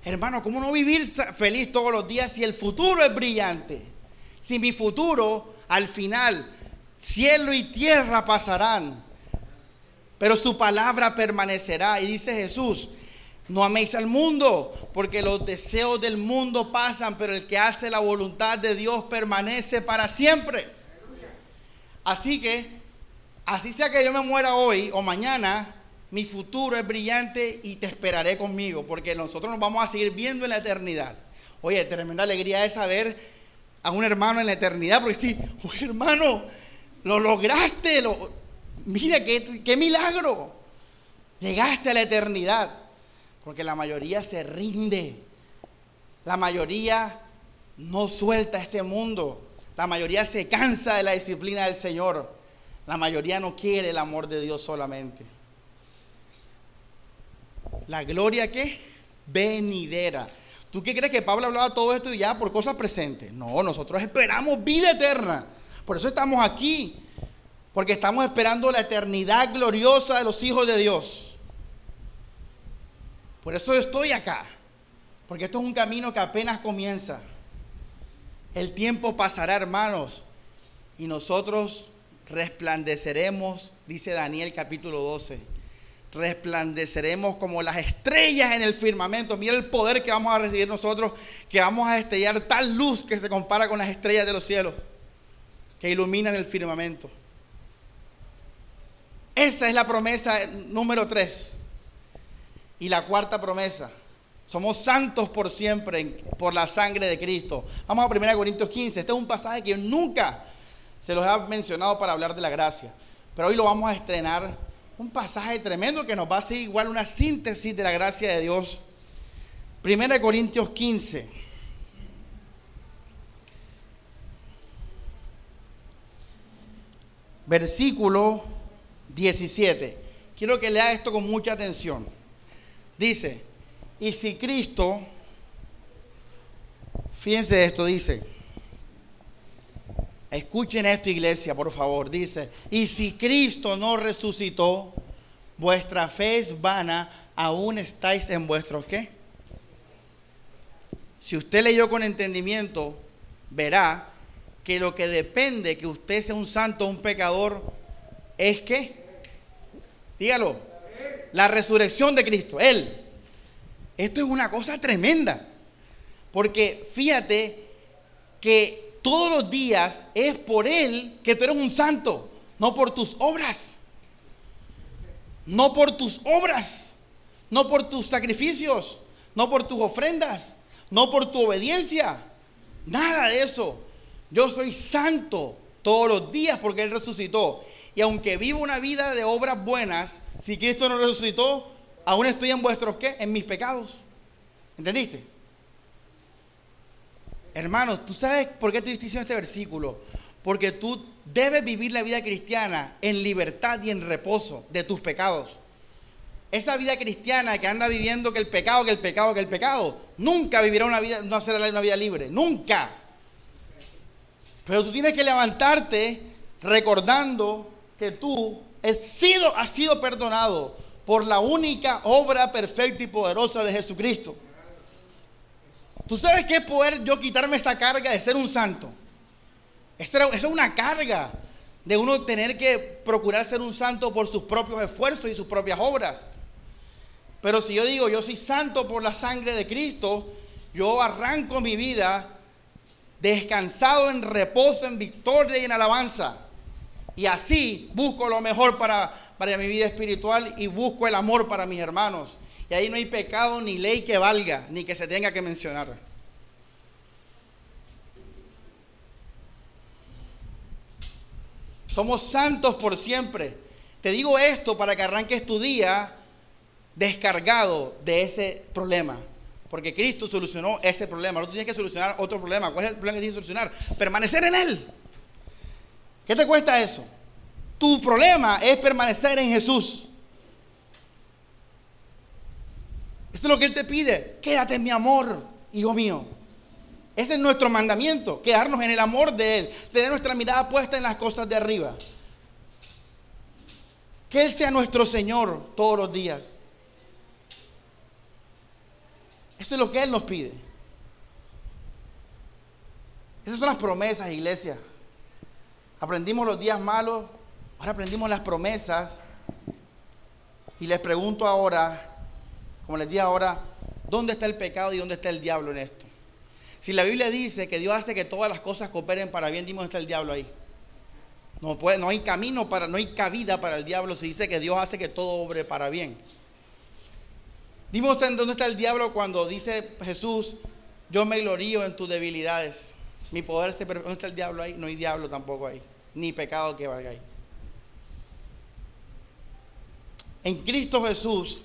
Hermano, ¿cómo no vivir feliz todos los días si el futuro es brillante? Si mi futuro al final, cielo y tierra pasarán, pero su palabra permanecerá. Y dice Jesús, no améis al mundo, porque los deseos del mundo pasan, pero el que hace la voluntad de Dios permanece para siempre. Así que, así sea que yo me muera hoy o mañana, mi futuro es brillante y te esperaré conmigo, porque nosotros nos vamos a seguir viendo en la eternidad. Oye, tremenda alegría de saber a un hermano en la eternidad, porque sí, hermano, lo lograste, lo, mira qué, qué milagro, llegaste a la eternidad, porque la mayoría se rinde, la mayoría no suelta este mundo, la mayoría se cansa de la disciplina del Señor, la mayoría no quiere el amor de Dios solamente. La gloria que venidera. ¿Tú qué crees que Pablo hablaba todo esto y ya por cosas presentes? No, nosotros esperamos vida eterna. Por eso estamos aquí. Porque estamos esperando la eternidad gloriosa de los hijos de Dios. Por eso estoy acá. Porque esto es un camino que apenas comienza. El tiempo pasará, hermanos. Y nosotros resplandeceremos, dice Daniel capítulo 12 resplandeceremos como las estrellas en el firmamento. Mira el poder que vamos a recibir nosotros, que vamos a estrellar tal luz que se compara con las estrellas de los cielos. que iluminan el firmamento. Esa es la promesa número tres. Y la cuarta promesa. Somos santos por siempre por la sangre de Cristo. Vamos a 1 Corintios 15. Este es un pasaje que nunca se los he mencionado para hablar de la gracia. Pero hoy lo vamos a estrenar. Un pasaje tremendo que nos va a hacer igual una síntesis de la gracia de Dios. 1 Corintios 15. Versículo 17. Quiero que lea esto con mucha atención. Dice, y si Cristo, fíjense esto, dice, escuchen esto iglesia, por favor, dice, y si Cristo no resucitó, vuestra fe es vana, aún estáis en vuestros qué? Si usted leyó con entendimiento, verá que lo que depende que usted sea un santo o un pecador es que Dígalo. La resurrección de Cristo. Él. Esto es una cosa tremenda. Porque fíjate que todos los días es por Él que tú eres un santo. No por tus obras. No por tus obras. No por tus sacrificios. No por tus ofrendas. No por tu obediencia. Nada de eso. Yo soy santo todos los días porque Él resucitó. Y aunque vivo una vida de obras buenas, si Cristo no resucitó, aún estoy en vuestros qué? En mis pecados. ¿Entendiste? Hermanos, ¿tú sabes por qué te estoy diciendo este versículo? Porque tú debes vivir la vida cristiana en libertad y en reposo de tus pecados. Esa vida cristiana que anda viviendo que el pecado, que el pecado, que el pecado, nunca vivirá una vida, no será una vida libre, nunca. Pero tú tienes que levantarte recordando que tú has sido, has sido perdonado por la única obra perfecta y poderosa de Jesucristo. ¿Tú sabes qué es poder yo quitarme esta carga de ser un santo? Eso es una carga de uno tener que procurar ser un santo por sus propios esfuerzos y sus propias obras. Pero si yo digo, yo soy santo por la sangre de Cristo, yo arranco mi vida descansado en reposo, en victoria y en alabanza. Y así busco lo mejor para, para mi vida espiritual y busco el amor para mis hermanos. Y ahí no hay pecado ni ley que valga, ni que se tenga que mencionar. Somos santos por siempre. Te digo esto para que arranques tu día descargado de ese problema. Porque Cristo solucionó ese problema. No tienes que solucionar otro problema. ¿Cuál es el problema que tienes que solucionar? Permanecer en Él. ¿Qué te cuesta eso? Tu problema es permanecer en Jesús. Eso es lo que Él te pide. Quédate en mi amor, hijo mío. Ese es nuestro mandamiento, quedarnos en el amor de Él, tener nuestra mirada puesta en las cosas de arriba. Que Él sea nuestro Señor todos los días. Eso es lo que Él nos pide. Esas son las promesas, iglesia. Aprendimos los días malos, ahora aprendimos las promesas. Y les pregunto ahora, como les dije ahora, ¿dónde está el pecado y dónde está el diablo en esto? Si la Biblia dice que Dios hace que todas las cosas cooperen para bien, dónde está el diablo ahí. No, puede, no hay camino para, no hay cabida para el diablo si dice que Dios hace que todo obre para bien. Dime dónde está el diablo cuando dice Jesús, yo me glorío en tus debilidades. Mi poder se... ¿Dónde está el diablo ahí? No hay diablo tampoco ahí. Ni pecado que valga ahí. En Cristo Jesús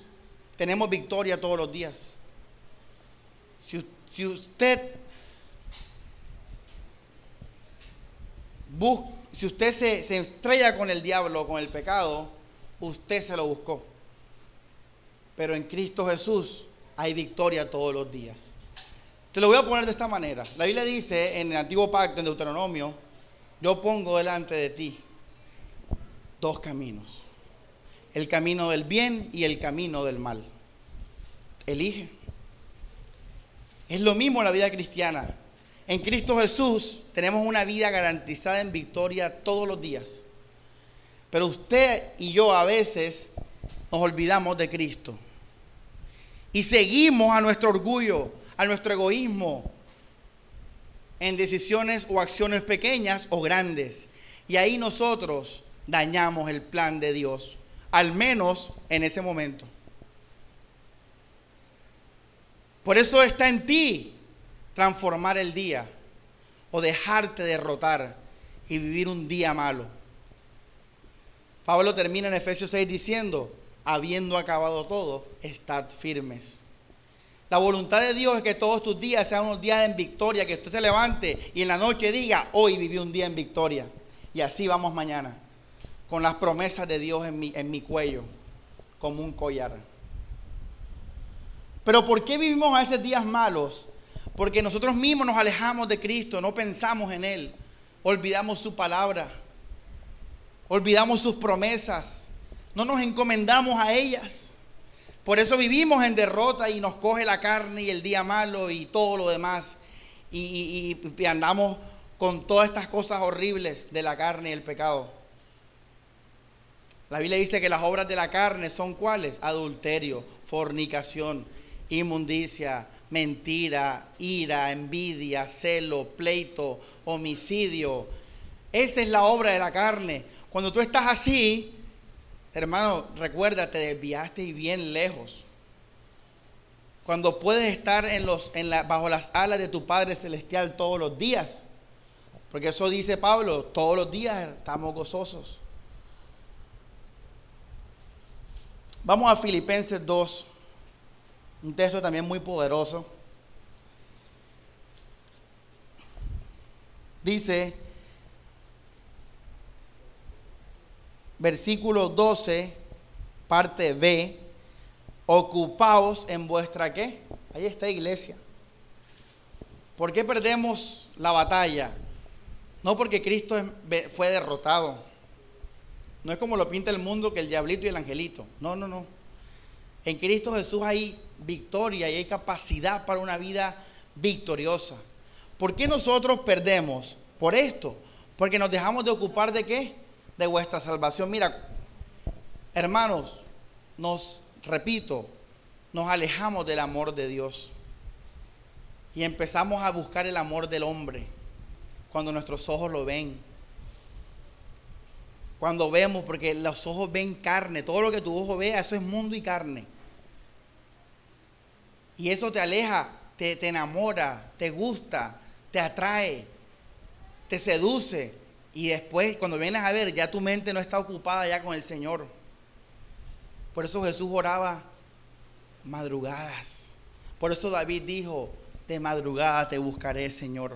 tenemos victoria todos los días. Si, usted si usted se, se estrella con el diablo con el pecado, usted se lo buscó. Pero en Cristo Jesús hay victoria todos los días. Te lo voy a poner de esta manera. La Biblia dice en el antiguo pacto, en Deuteronomio, yo pongo delante de ti dos caminos. El camino del bien y el camino del mal. Elige. Es lo mismo en la vida cristiana. En Cristo Jesús tenemos una vida garantizada en victoria todos los días. Pero usted y yo a veces nos olvidamos de Cristo. Y seguimos a nuestro orgullo, a nuestro egoísmo, en decisiones o acciones pequeñas o grandes. Y ahí nosotros dañamos el plan de Dios, al menos en ese momento. Por eso está en ti transformar el día o dejarte derrotar y vivir un día malo. Pablo termina en Efesios 6 diciendo, habiendo acabado todo, estad firmes. La voluntad de Dios es que todos tus días sean unos días en victoria, que usted se levante y en la noche diga, hoy viví un día en victoria. Y así vamos mañana, con las promesas de Dios en mi, en mi cuello, como un collar. Pero ¿por qué vivimos a esos días malos? Porque nosotros mismos nos alejamos de Cristo, no pensamos en Él, olvidamos su palabra, olvidamos sus promesas, no nos encomendamos a ellas. Por eso vivimos en derrota y nos coge la carne y el día malo y todo lo demás. Y, andamos con todas estas cosas horribles de la carne y el pecado. La Biblia dice que las obras de la carne son cuáles? Adulterio, fornicación, inmundicia, mentira, ira, envidia, celo, pleito, homicidio. Esa es la obra de la carne. Cuando tú estás así, Hermano, recuerda, te desviaste y bien lejos. Cuando puedes estar en los, en la, bajo las alas de tu Padre Celestial todos los días. Porque eso dice Pablo, todos los días estamos gozosos. Vamos a Filipenses 2, un texto también muy poderoso. Dice, versículo 12, parte B, ocupaos en vuestra qué? Ahí está iglesia. ¿Por qué perdemos la batalla? No porque Cristo fue derrotado. No es como lo pinta el mundo que el diablito y el angelito. No, no, no. En Cristo Jesús hay victoria y hay capacidad para una vida victoriosa. ¿Por qué nosotros perdemos? Por esto. Porque nos dejamos de ocupar de qué? De vuestra salvación. Mira, hermanos, nos, repito, nos alejamos del amor de Dios y empezamos a buscar el amor del hombre cuando nuestros ojos lo ven. Cuando vemos, porque los ojos ven carne, todo lo que tu ojo vea, eso es mundo y carne. Y eso te aleja, te, te enamora, te gusta, te atrae, te seduce y después, cuando vienes a ver, ya tu mente no está ocupada ya con el Señor. Por eso Jesús oraba madrugadas. Por eso David dijo, de madrugada te buscaré, Señor.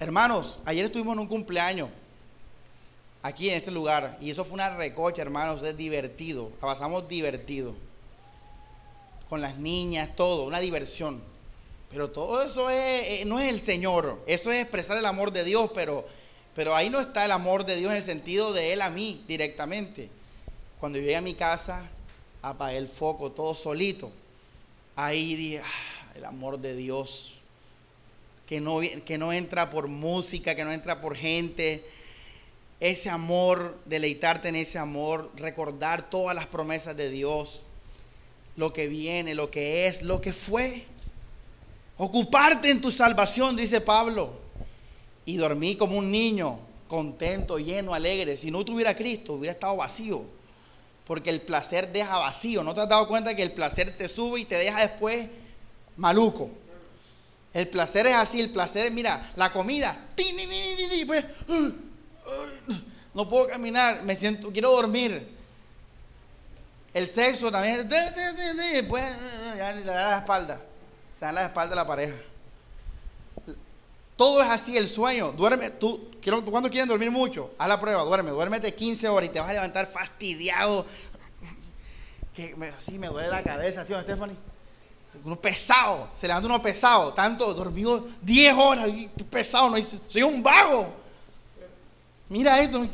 Hermanos, ayer estuvimos en un cumpleaños aquí en este lugar y eso fue una recocha, hermanos, es divertido. pasamos divertido. Con las niñas, todo, una diversión. Pero todo eso es, eh, no es el Señor, eso es expresar el amor de Dios, pero, pero ahí no está el amor de Dios en el sentido de Él a mí directamente. Cuando llegué a mi casa, apagué el foco todo solito. Ahí dije, ah, el amor de Dios, que no, que no entra por música, que no entra por gente. Ese amor, deleitarte en ese amor, recordar todas las promesas de Dios, lo que viene, lo que es, lo que fue. Ocuparte en tu salvación, dice Pablo. Y dormí como un niño, contento, lleno, alegre. Si no tuviera Cristo, hubiera estado vacío. Porque el placer deja vacío. ¿No te has dado cuenta que el placer te sube y te deja después maluco? El placer es así, el placer, mira, la comida. Pues, no puedo caminar, me siento, quiero dormir. El sexo también, pues, ya le da la espalda se dan la espalda de la pareja. Todo es así, el sueño. Duerme, tú, cuando quieren dormir mucho, haz la prueba, duerme, duérmete 15 horas y te vas a levantar fastidiado. Que me, así me duele la cabeza, ¿sí, Stephanie? Uno pesado, se levanta uno pesado, tanto, dormido 10 horas, pesado, no, soy un vago. Mira esto,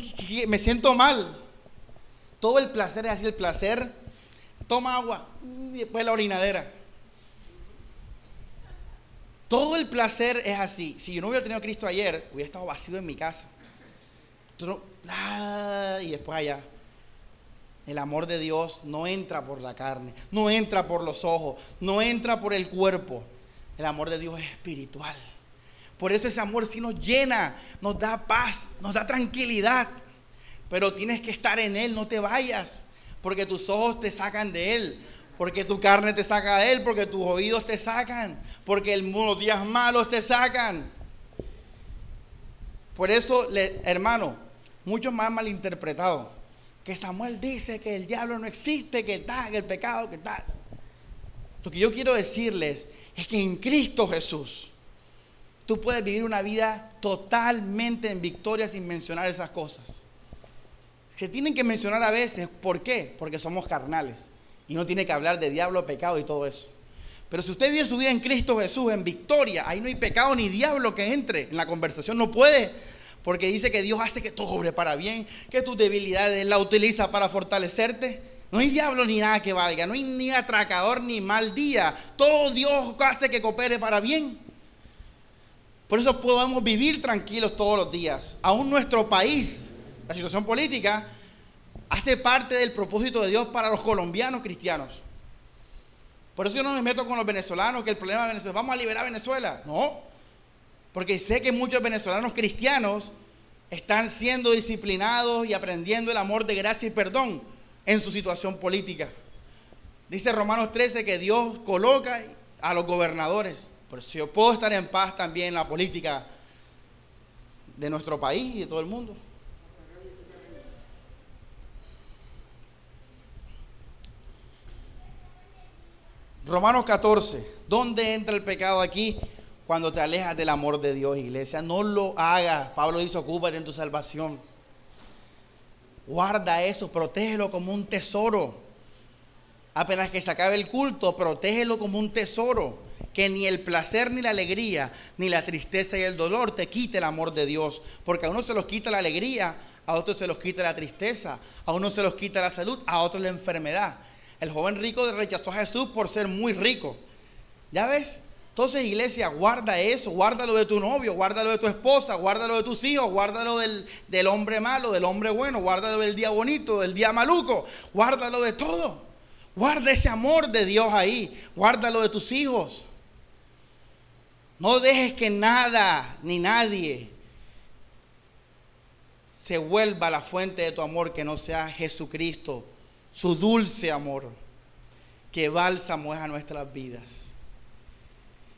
me siento mal. Todo el placer es así, el placer, toma agua y después la orinadera. Todo el placer es así. Si yo no hubiera tenido a Cristo ayer, hubiera estado vacío en mi casa. Ah, y después allá. El amor de Dios no entra por la carne, no entra por los ojos, no entra por el cuerpo. El amor de Dios es espiritual. Por eso ese amor sí nos llena, nos da paz, nos da tranquilidad. Pero tienes que estar en Él, no te vayas, porque tus ojos te sacan de Él, porque tu carne te saca de Él, porque tus oídos te sacan, porque los días malos te sacan. Por eso, hermano, muchos más malinterpretados. Que Samuel dice que el diablo no existe, que tal, que el pecado, que tal. Lo que yo quiero decirles es que en Cristo Jesús tú puedes vivir una vida totalmente en victoria sin mencionar esas cosas. Se tienen que mencionar a veces, ¿por qué? Porque somos carnales y no tiene que hablar de diablo, pecado y todo eso. Pero si usted vive su vida en Cristo Jesús, en victoria, ahí no hay pecado ni diablo que entre en la conversación, no puede. Porque dice que Dios hace que todo obre para bien, que tus debilidades la utiliza para fortalecerte. No hay diablo ni nada que valga, no hay ni atracador ni mal día. Todo Dios hace que coopere para bien. Por eso podemos vivir tranquilos todos los días. Aún nuestro país, la situación política, hace parte del propósito de Dios para los colombianos cristianos. Por eso yo no me meto con los venezolanos, que el problema de Venezuela, vamos a liberar a Venezuela. No, porque sé que muchos venezolanos cristianos están siendo disciplinados y aprendiendo el amor de gracia y perdón en su situación política. Dice Romanos 13 que Dios coloca a los gobernadores. Por eso yo puedo estar en paz también en la política de nuestro país y de todo el mundo. Romanos 14, ¿dónde entra el pecado aquí? Cuando te alejas del amor de Dios, iglesia. No lo hagas. Pablo dice, ocúpate en tu salvación. Guarda eso, protégelo como un tesoro. Apenas que se acabe el culto, protégelo como un tesoro. Que ni el placer, ni la alegría, ni la tristeza y el dolor te quite el amor de Dios. Porque a uno se los quita la alegría, a otro se los quita la tristeza, a uno se los quita la salud, a otro la enfermedad. El joven rico rechazó a Jesús por ser muy rico. ¿Ya ves? Entonces, iglesia, guarda eso, guárdalo de tu novio, guárdalo de tu esposa, guárdalo de tus hijos, guárdalo del, del, hombre malo, del hombre bueno, guárdalo del día bonito, del día maluco, guárdalo de todo. Guarda ese amor de Dios ahí, guárdalo de tus hijos. No dejes que nada ni nadie se vuelva la fuente de tu amor que no sea Jesucristo su dulce amor, que bálsamo es a nuestras vidas,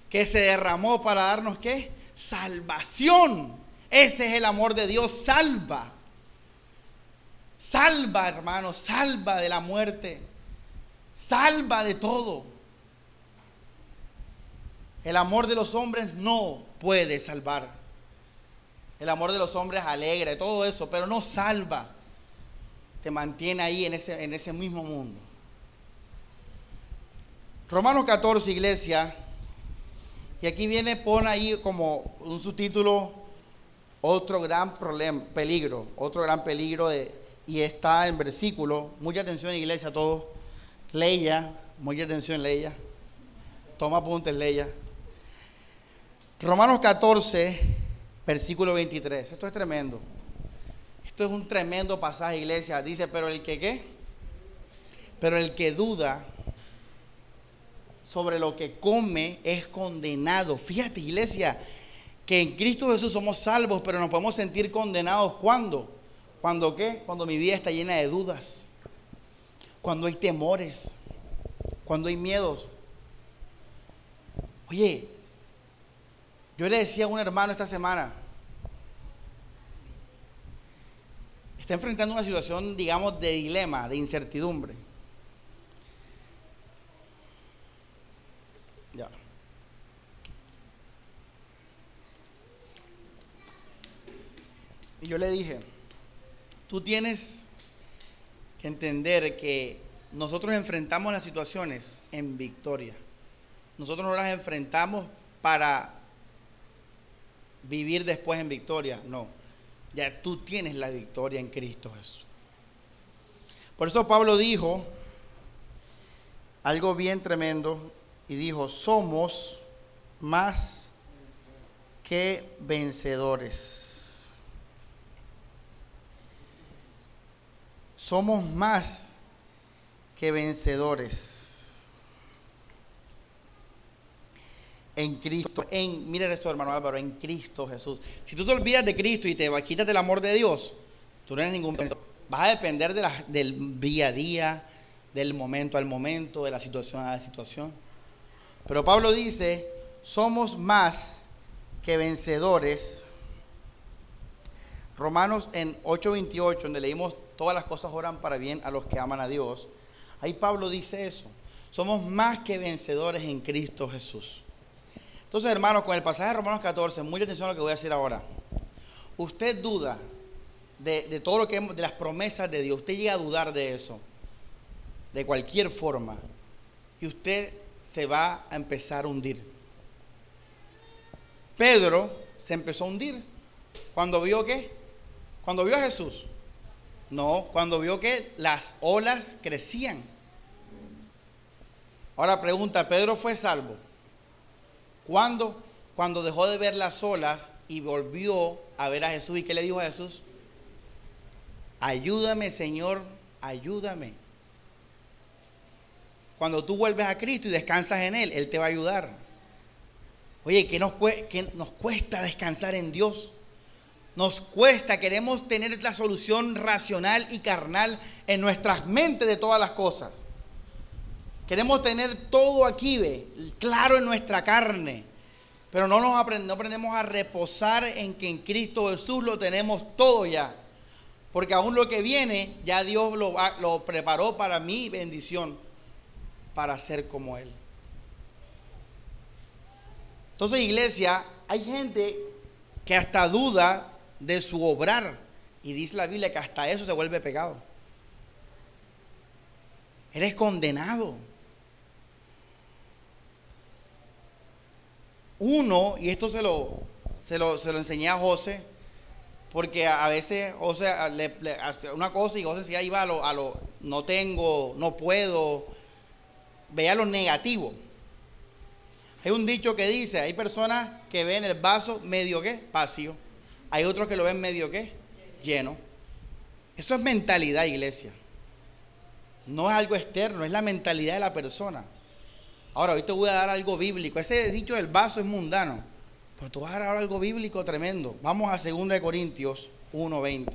que se derramó para darnos qué? Salvación. Ese es el amor de Dios, salva. Salva, hermano, salva de la muerte. Salva de todo. El amor de los hombres no puede salvar. El amor de los hombres alegra, todo eso, pero no salva te mantiene ahí en ese, en ese mismo mundo. Romanos 14, iglesia, y aquí viene, pone ahí como un subtítulo, otro gran problema, peligro, otro gran peligro, de, y está en versículo, mucha atención iglesia, todos, leya, mucha atención leya, toma apuntes leya. Romanos 14, versículo 23, esto es tremendo. Esto es un tremendo pasaje, iglesia. Dice, pero el que qué? Pero el que duda sobre lo que come es condenado. Fíjate, iglesia, que en Cristo Jesús somos salvos, pero nos podemos sentir condenados cuando? ¿Cuando qué? Cuando mi vida está llena de dudas. Cuando hay temores. Cuando hay miedos. Oye, yo le decía a un hermano esta semana, está enfrentando una situación, digamos, de dilema, de incertidumbre. Ya. Y yo le dije, tú tienes que entender que nosotros enfrentamos las situaciones en victoria. Nosotros no las enfrentamos para vivir después en victoria, no ya tú tienes la victoria en Cristo Jesús. Por eso Pablo dijo algo bien tremendo y dijo, somos más que vencedores. Somos más que vencedores. En Cristo, en, mire esto hermano Álvaro, en Cristo Jesús. Si tú te olvidas de Cristo y te quitas del amor de Dios, tú no eres ningún Vas a depender de del día a día, del momento al momento, de la situación a la situación. Pero Pablo dice, somos más que vencedores. Romanos en 8:28, donde leímos todas las cosas oran para bien a los que aman a Dios. Ahí Pablo dice eso. Somos más que vencedores en Cristo Jesús. Entonces, hermanos, con el pasaje de Romanos 14, mucha atención a lo que voy a decir ahora. Usted duda de, todo lo que de las promesas de Dios. Usted llega a dudar de eso, de cualquier forma, y usted se va a empezar a hundir. Pedro se empezó a hundir cuando vio que, cuando vio a Jesús. No, cuando vio que las olas crecían. Ahora pregunta, ¿Pedro fue salvo? ¿Cuándo? Cuando dejó de ver las olas y volvió a ver a Jesús. ¿Y qué le dijo a Jesús? Ayúdame, Señor, ayúdame. Cuando tú vuelves a Cristo y descansas en Él, Él te va a ayudar. Oye, ¿qué qué nos cuesta descansar en Dios? Nos cuesta, queremos tener la solución racional y carnal en nuestras mentes de todas las cosas. Queremos tener todo aquí, ve, claro en nuestra carne. Pero no nos aprendemos a reposar en que en Cristo Jesús lo tenemos todo ya. Porque aún lo que viene, ya Dios lo, lo preparó para mi bendición, para ser como Él. Entonces, iglesia, hay gente que hasta duda de su obrar. Y dice la Biblia que hasta eso se vuelve pecado. Eres condenado. Uno, y esto se lo, se lo, se lo enseñé a José, porque a, veces José le, una cosa y José decía, va a lo, a lo, no tengo, no puedo, vea lo negativo. Hay un dicho que dice, hay personas que ven el vaso medio que vacío, hay otros que lo ven medio que lleno. Eso es mentalidad, iglesia. No es algo externo, es la mentalidad de la persona. Ahora, hoy te voy a dar algo bíblico. Ese dicho del vaso es mundano. Pero tú vas a dar algo bíblico tremendo. Vamos a 2 Corintios 1.20.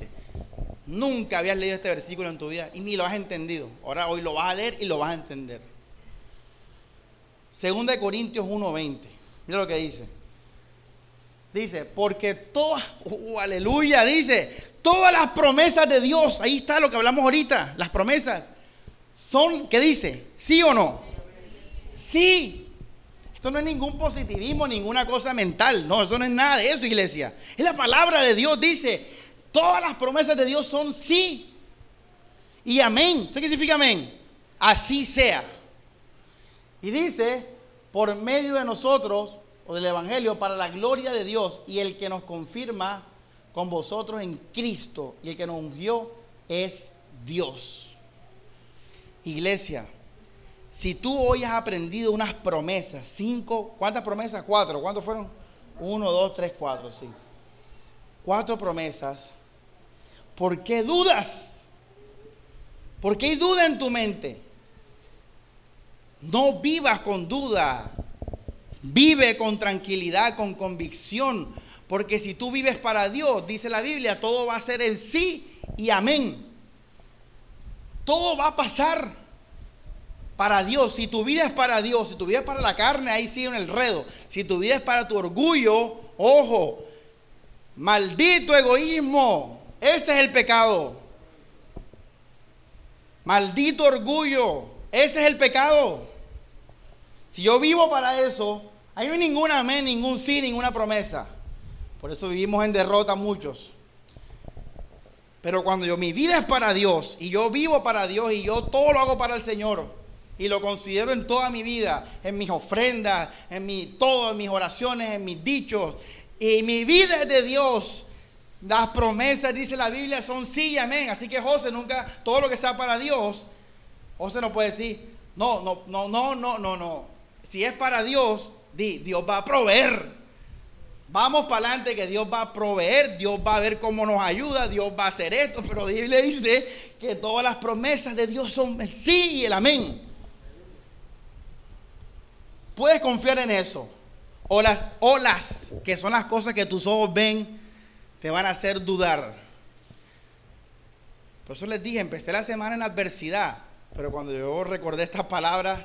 Nunca habías leído este versículo en tu vida y ni lo has entendido. Ahora hoy lo vas a leer y lo vas a entender. 2 Corintios 1.20. Mira lo que dice. Dice, porque todas, uh, aleluya, dice, todas las promesas de Dios, ahí está lo que hablamos ahorita, las promesas, son, ¿qué dice? ¿Sí o no? Sí. Esto no es ningún positivismo, ninguna cosa mental. No, eso no es nada de eso, iglesia. Es la palabra de Dios. Dice, todas las promesas de Dios son sí. Y amén. qué significa amén? Así sea. Y dice, por medio de nosotros, o del Evangelio, para la gloria de Dios, y el que nos confirma con vosotros en Cristo, y el que nos ungió es Dios. Iglesia, si tú hoy has aprendido unas promesas, cinco, ¿cuántas promesas? Cuatro, ¿cuántos fueron? Uno, dos, tres, cuatro, sí. Cuatro promesas. ¿Por qué dudas? ¿Por qué hay duda en tu mente? No vivas con duda. Vive con tranquilidad, con convicción. Porque si tú vives para Dios, dice la Biblia, todo va a ser en sí y amén. Todo va a pasar para Dios, si tu vida es para Dios, si tu vida es para la carne, ahí sigue en el redo. Si tu vida es para tu orgullo, ojo, maldito egoísmo, ese es el pecado. Maldito orgullo, ese es el pecado. Si yo vivo para eso, ahí no hay ningún amén, ningún sí, ninguna promesa. Por eso vivimos en derrota muchos. Pero cuando yo mi vida es para Dios y yo vivo para Dios y yo todo lo hago para el Señor, y lo considero en toda mi vida, en mis ofrendas, en mi todo, en mis oraciones, en mis dichos. Y mi vida es de Dios. Las promesas, dice la Biblia, son sí y amén. Así que José nunca, todo lo que sea para Dios, José no puede decir, no, no, no, no, no, no, no. Si es para Dios, Dios va a proveer. Vamos para adelante que Dios va a proveer, Dios va a ver cómo nos ayuda, Dios va a hacer esto, pero Dios le dice que todas las promesas de Dios son el sí y el amén. Puedes confiar en eso. o las olas, que son las cosas que tus ojos ven, te van a hacer dudar. Por eso les dije, empecé la semana en adversidad, pero cuando yo recordé estas palabras,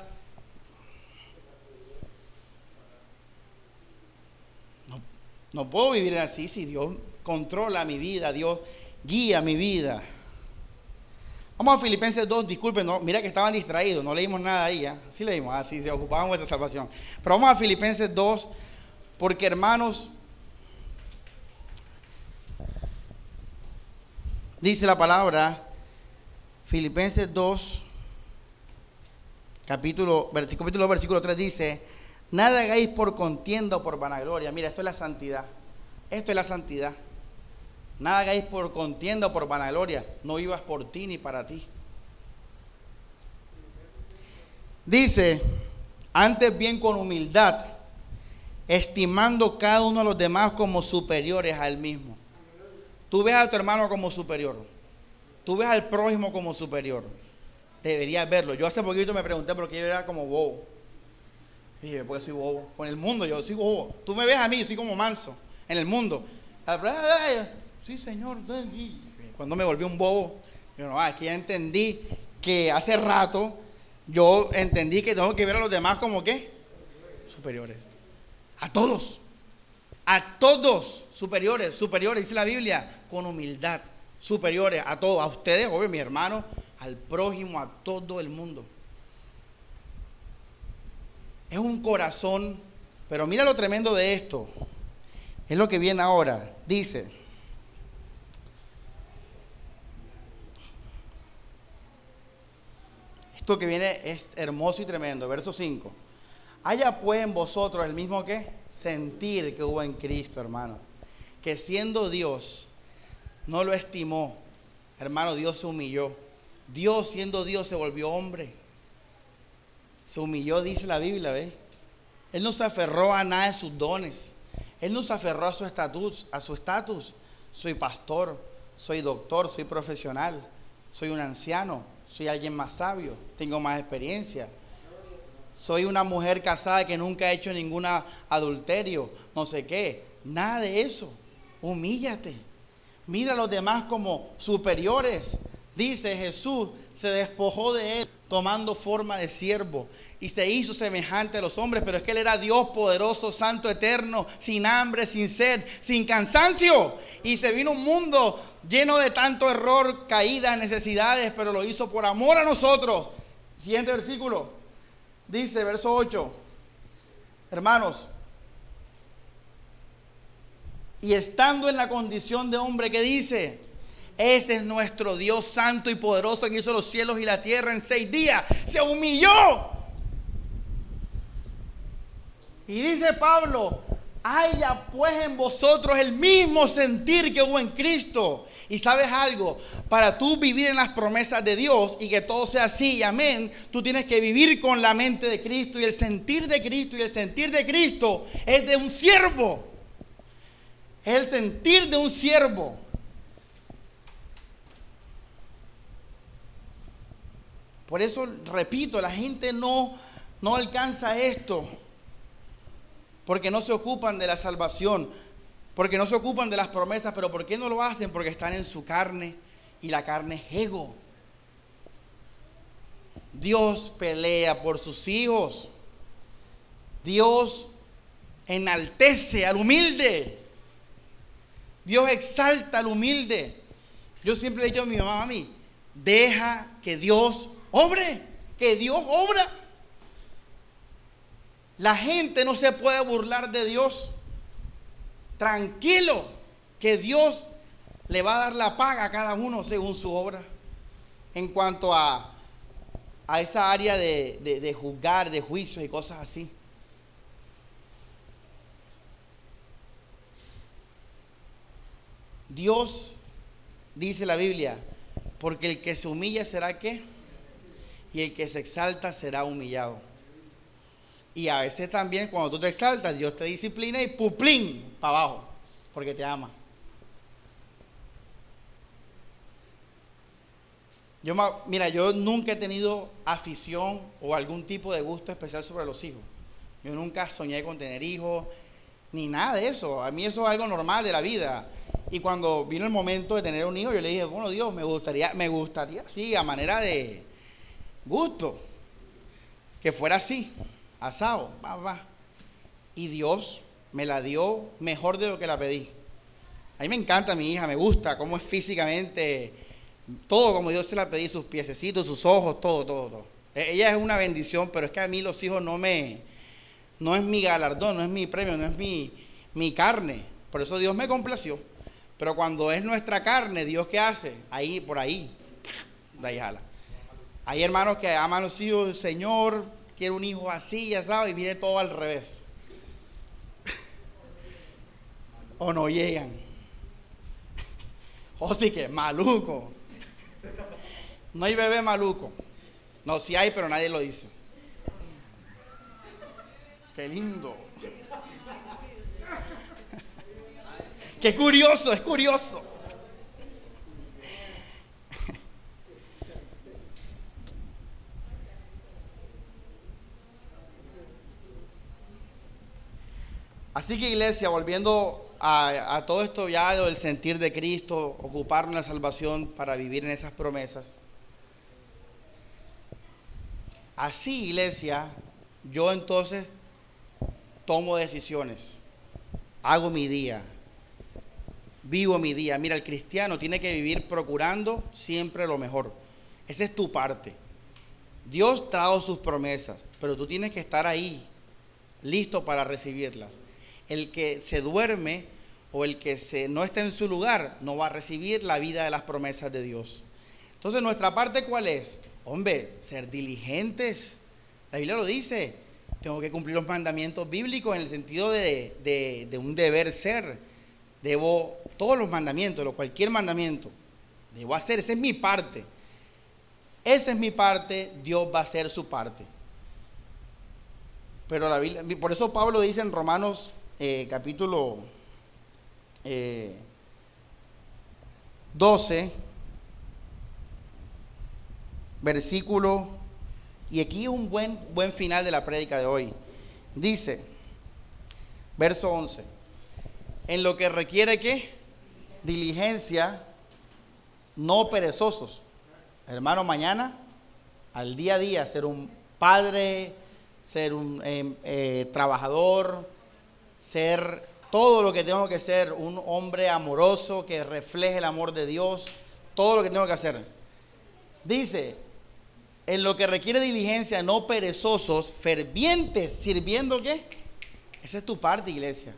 no, no puedo vivir así si Dios controla mi vida, Dios guía mi vida. Vamos a Filipenses 2, disculpen, no, mira que estaban distraídos, no leímos nada ahí, ¿eh? sí leímos, así ah, se ocupaban de esta salvación. Pero vamos a Filipenses 2, porque hermanos, dice la palabra, Filipenses 2, capítulo, capítulo, versículo 3 dice, nada hagáis por contienda o por vanagloria. Mira, esto es la santidad, esto es la santidad. Nada hagáis por contienda o por vanagloria. No vivas por ti ni para ti. Dice, antes bien con humildad, estimando cada uno de los demás como superiores a él mismo. Tú ves a tu hermano como superior. Tú ves al prójimo como superior. Deberías verlo. Yo hace poquito me pregunté por qué yo era como bobo. Dije, porque soy bobo. Con el mundo yo soy bobo. Tú me ves a mí, yo soy como manso en el mundo sí, señor. Cuando me volví un bobo, yo no, ah, es que ya entendí que hace rato yo entendí que tengo que ver a los demás como qué? Superiores. A todos. A todos superiores, superiores, dice la Biblia, con humildad. Superiores a todos, a ustedes, obvio, mi hermano, al prójimo, a todo el mundo. Es un corazón, pero mira lo tremendo de esto. Es lo que viene ahora. Dice, Esto que viene es hermoso y tremendo. Verso 5. Haya pues en vosotros el mismo que sentir que hubo en Cristo, hermano. Que siendo Dios, no lo estimó. Hermano, Dios se humilló. Dios siendo Dios se volvió hombre. Se humilló, dice la Biblia, ¿ves? Él no se aferró a nada de sus dones. Él no se aferró a su estatus, a su estatus. Soy pastor, soy doctor, soy profesional, soy un anciano soy alguien más sabio, tengo más experiencia. Soy una mujer casada que nunca ha hecho ningún adulterio, no sé qué. Nada de eso. Humíllate. Mira a los demás como superiores. Dice Jesús, se despojó de él tomando forma de siervo y se hizo semejante a los hombres, pero es que él era Dios poderoso, santo, eterno, sin hambre, sin sed, sin cansancio. Y se vino un mundo lleno de tanto error, caídas, necesidades, pero lo hizo por amor a nosotros. Siguiente versículo. Dice, verso 8. Hermanos, y estando en la condición de hombre que dice, ese es nuestro Dios santo y poderoso que hizo los cielos y la tierra en seis días. Se humilló. Y dice Pablo, haya pues en vosotros el mismo sentir que hubo en Cristo. Y sabes algo, para tú vivir en las promesas de Dios y que todo sea así amén, tú tienes que vivir con la mente de Cristo y el sentir de Cristo. Y el sentir de Cristo es de un siervo. Es el sentir de un siervo. Por eso, repito, la gente no, no alcanza esto. Porque no se ocupan de la salvación. Porque no se ocupan de las promesas. Pero ¿por qué no lo hacen? Porque están en su carne. Y la carne es ego. Dios pelea por sus hijos. Dios enaltece al humilde. Dios exalta al humilde. Yo siempre le dicho a mi mamá, a mí, deja que Dios Obre, que Dios obra. La gente no se puede burlar de Dios. Tranquilo, que Dios le va a dar la paga a cada uno según su obra. En cuanto a, a esa área de, de juzgar, de juicios y cosas así. Dios, dice la Biblia, porque el que se humilla será que y el que se exalta será humillado. Y a veces también cuando tú te exaltas, Dios te disciplina y puplín para abajo, porque te ama. Yo, mira, yo nunca he tenido afición o algún tipo de gusto especial sobre los hijos. Yo nunca soñé con tener hijos, ni nada de eso. A mí eso es algo normal de la vida. Y cuando vino el momento de tener un hijo, yo le dije, bueno, Dios, me gustaría, me gustaría, sí, a manera de gusto, que fuera así, asado, va, va. Y Dios me la dio mejor de lo que la pedí. A mí me encanta mi hija, me gusta cómo es físicamente, todo como Dios se la pedí, sus piececitos, sus ojos, todo, todo, todo. E, ella es una bendición, pero es que a mí los hijos no me, no es mi galardón, no es mi premio, no es mi, mi carne. Por eso Dios me complació. Pero cuando es nuestra carne, Dios qué hace? Ahí, por ahí, de ahí jala. Hay hermanos que aman los hijos, Señor, quiero un hijo así, ya sabes, y viene todo al revés. o no llegan. O sí que, maluco. No hay bebé maluco. No, sí hay, pero nadie lo dice. Qué lindo. Qué curioso, es curioso. Así que iglesia, volviendo a, todo esto ya del sentir de Cristo, ocuparnos la salvación para vivir en esas promesas. Así, iglesia, yo entonces tomo decisiones, hago mi día, vivo mi día. Mira, el cristiano tiene que vivir procurando siempre lo mejor. Esa es tu parte. Dios te ha dado sus promesas, pero tú tienes que estar ahí, listo para recibirlas. El que se duerme o el que se, no está en su lugar no va a recibir la vida de las promesas de Dios. Entonces, nuestra parte cuál es? Hombre, ser diligentes. La Biblia lo dice. Tengo que cumplir los mandamientos bíblicos en el sentido de, de un deber ser. Debo todos los mandamientos, cualquier mandamiento. Debo hacer, esa es mi parte. Esa es mi parte, Dios va a hacer su parte. Pero la Biblia, por eso Pablo dice en Romanos eh, capítulo 12, eh, versículo, y aquí un buen, buen final de la prédica de hoy. Dice, verso 11, en lo que requiere que diligencia, no perezosos. Hermano, mañana, al día a día, ser un padre, ser un em, eh, trabajador, ser todo lo que tengo que ser, un hombre amoroso que refleje el amor de Dios, todo lo que tengo que hacer. Dice, en lo que requiere diligencia, no perezosos, fervientes, sirviendo qué? Esa es tu parte, iglesia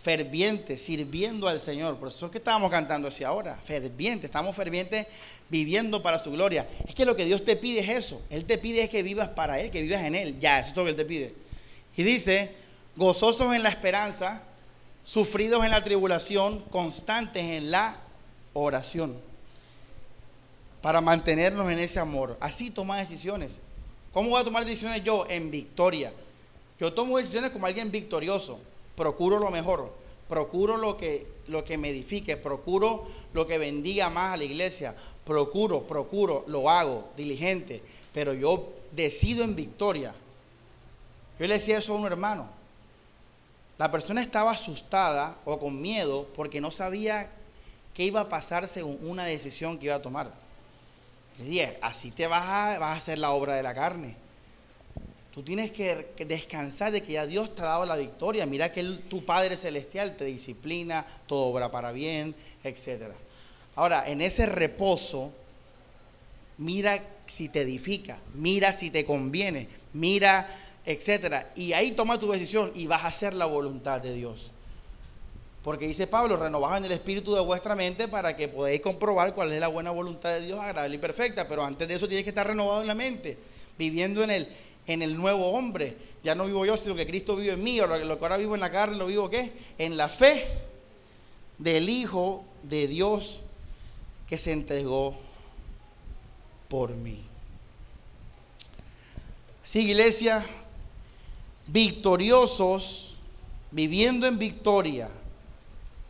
ferviente, sirviendo al Señor. Por eso es que estábamos cantando así ahora, ferviente, estamos fervientes viviendo para su gloria. Es que lo que Dios te pide es eso. Él te pide es que vivas para Él, que vivas en Él. Ya, eso es lo que Él te pide. Y dice, gozosos en la esperanza, sufridos en la tribulación, constantes en la oración. Para mantenernos en ese amor. Así toma decisiones. ¿Cómo voy a tomar decisiones yo? En victoria. Yo tomo decisiones como alguien victorioso procuro lo mejor, procuro lo que, lo que me edifique, procuro lo que bendiga más a la iglesia, procuro, procuro, lo hago diligente, pero yo decido en victoria. Yo le decía eso a un hermano. La persona estaba asustada o con miedo porque no sabía qué iba a pasar según una decisión que iba a tomar. Le dije, así te vas a, vas a hacer la obra de la carne. Tú tienes que descansar de que ya Dios te ha dado la victoria. Mira que tu Padre Celestial te disciplina, todo obra para bien, etc. Ahora, en ese reposo, mira si te edifica, mira si te conviene, mira, etc. Y ahí toma tu decisión y vas a hacer la voluntad de Dios. Porque dice Pablo, renovad en el espíritu de vuestra mente para que podáis comprobar cuál es la buena voluntad de Dios, agradable y perfecta. Pero antes de eso tienes que estar renovado en la mente, viviendo en el, en el nuevo hombre. Ya no vivo yo, sino que Cristo vive en mí. Lo, lo que ahora vivo en la carne, lo vivo qué? En la fe del Hijo de Dios que se entregó por mí. Sí, iglesia, victoriosos, viviendo en victoria,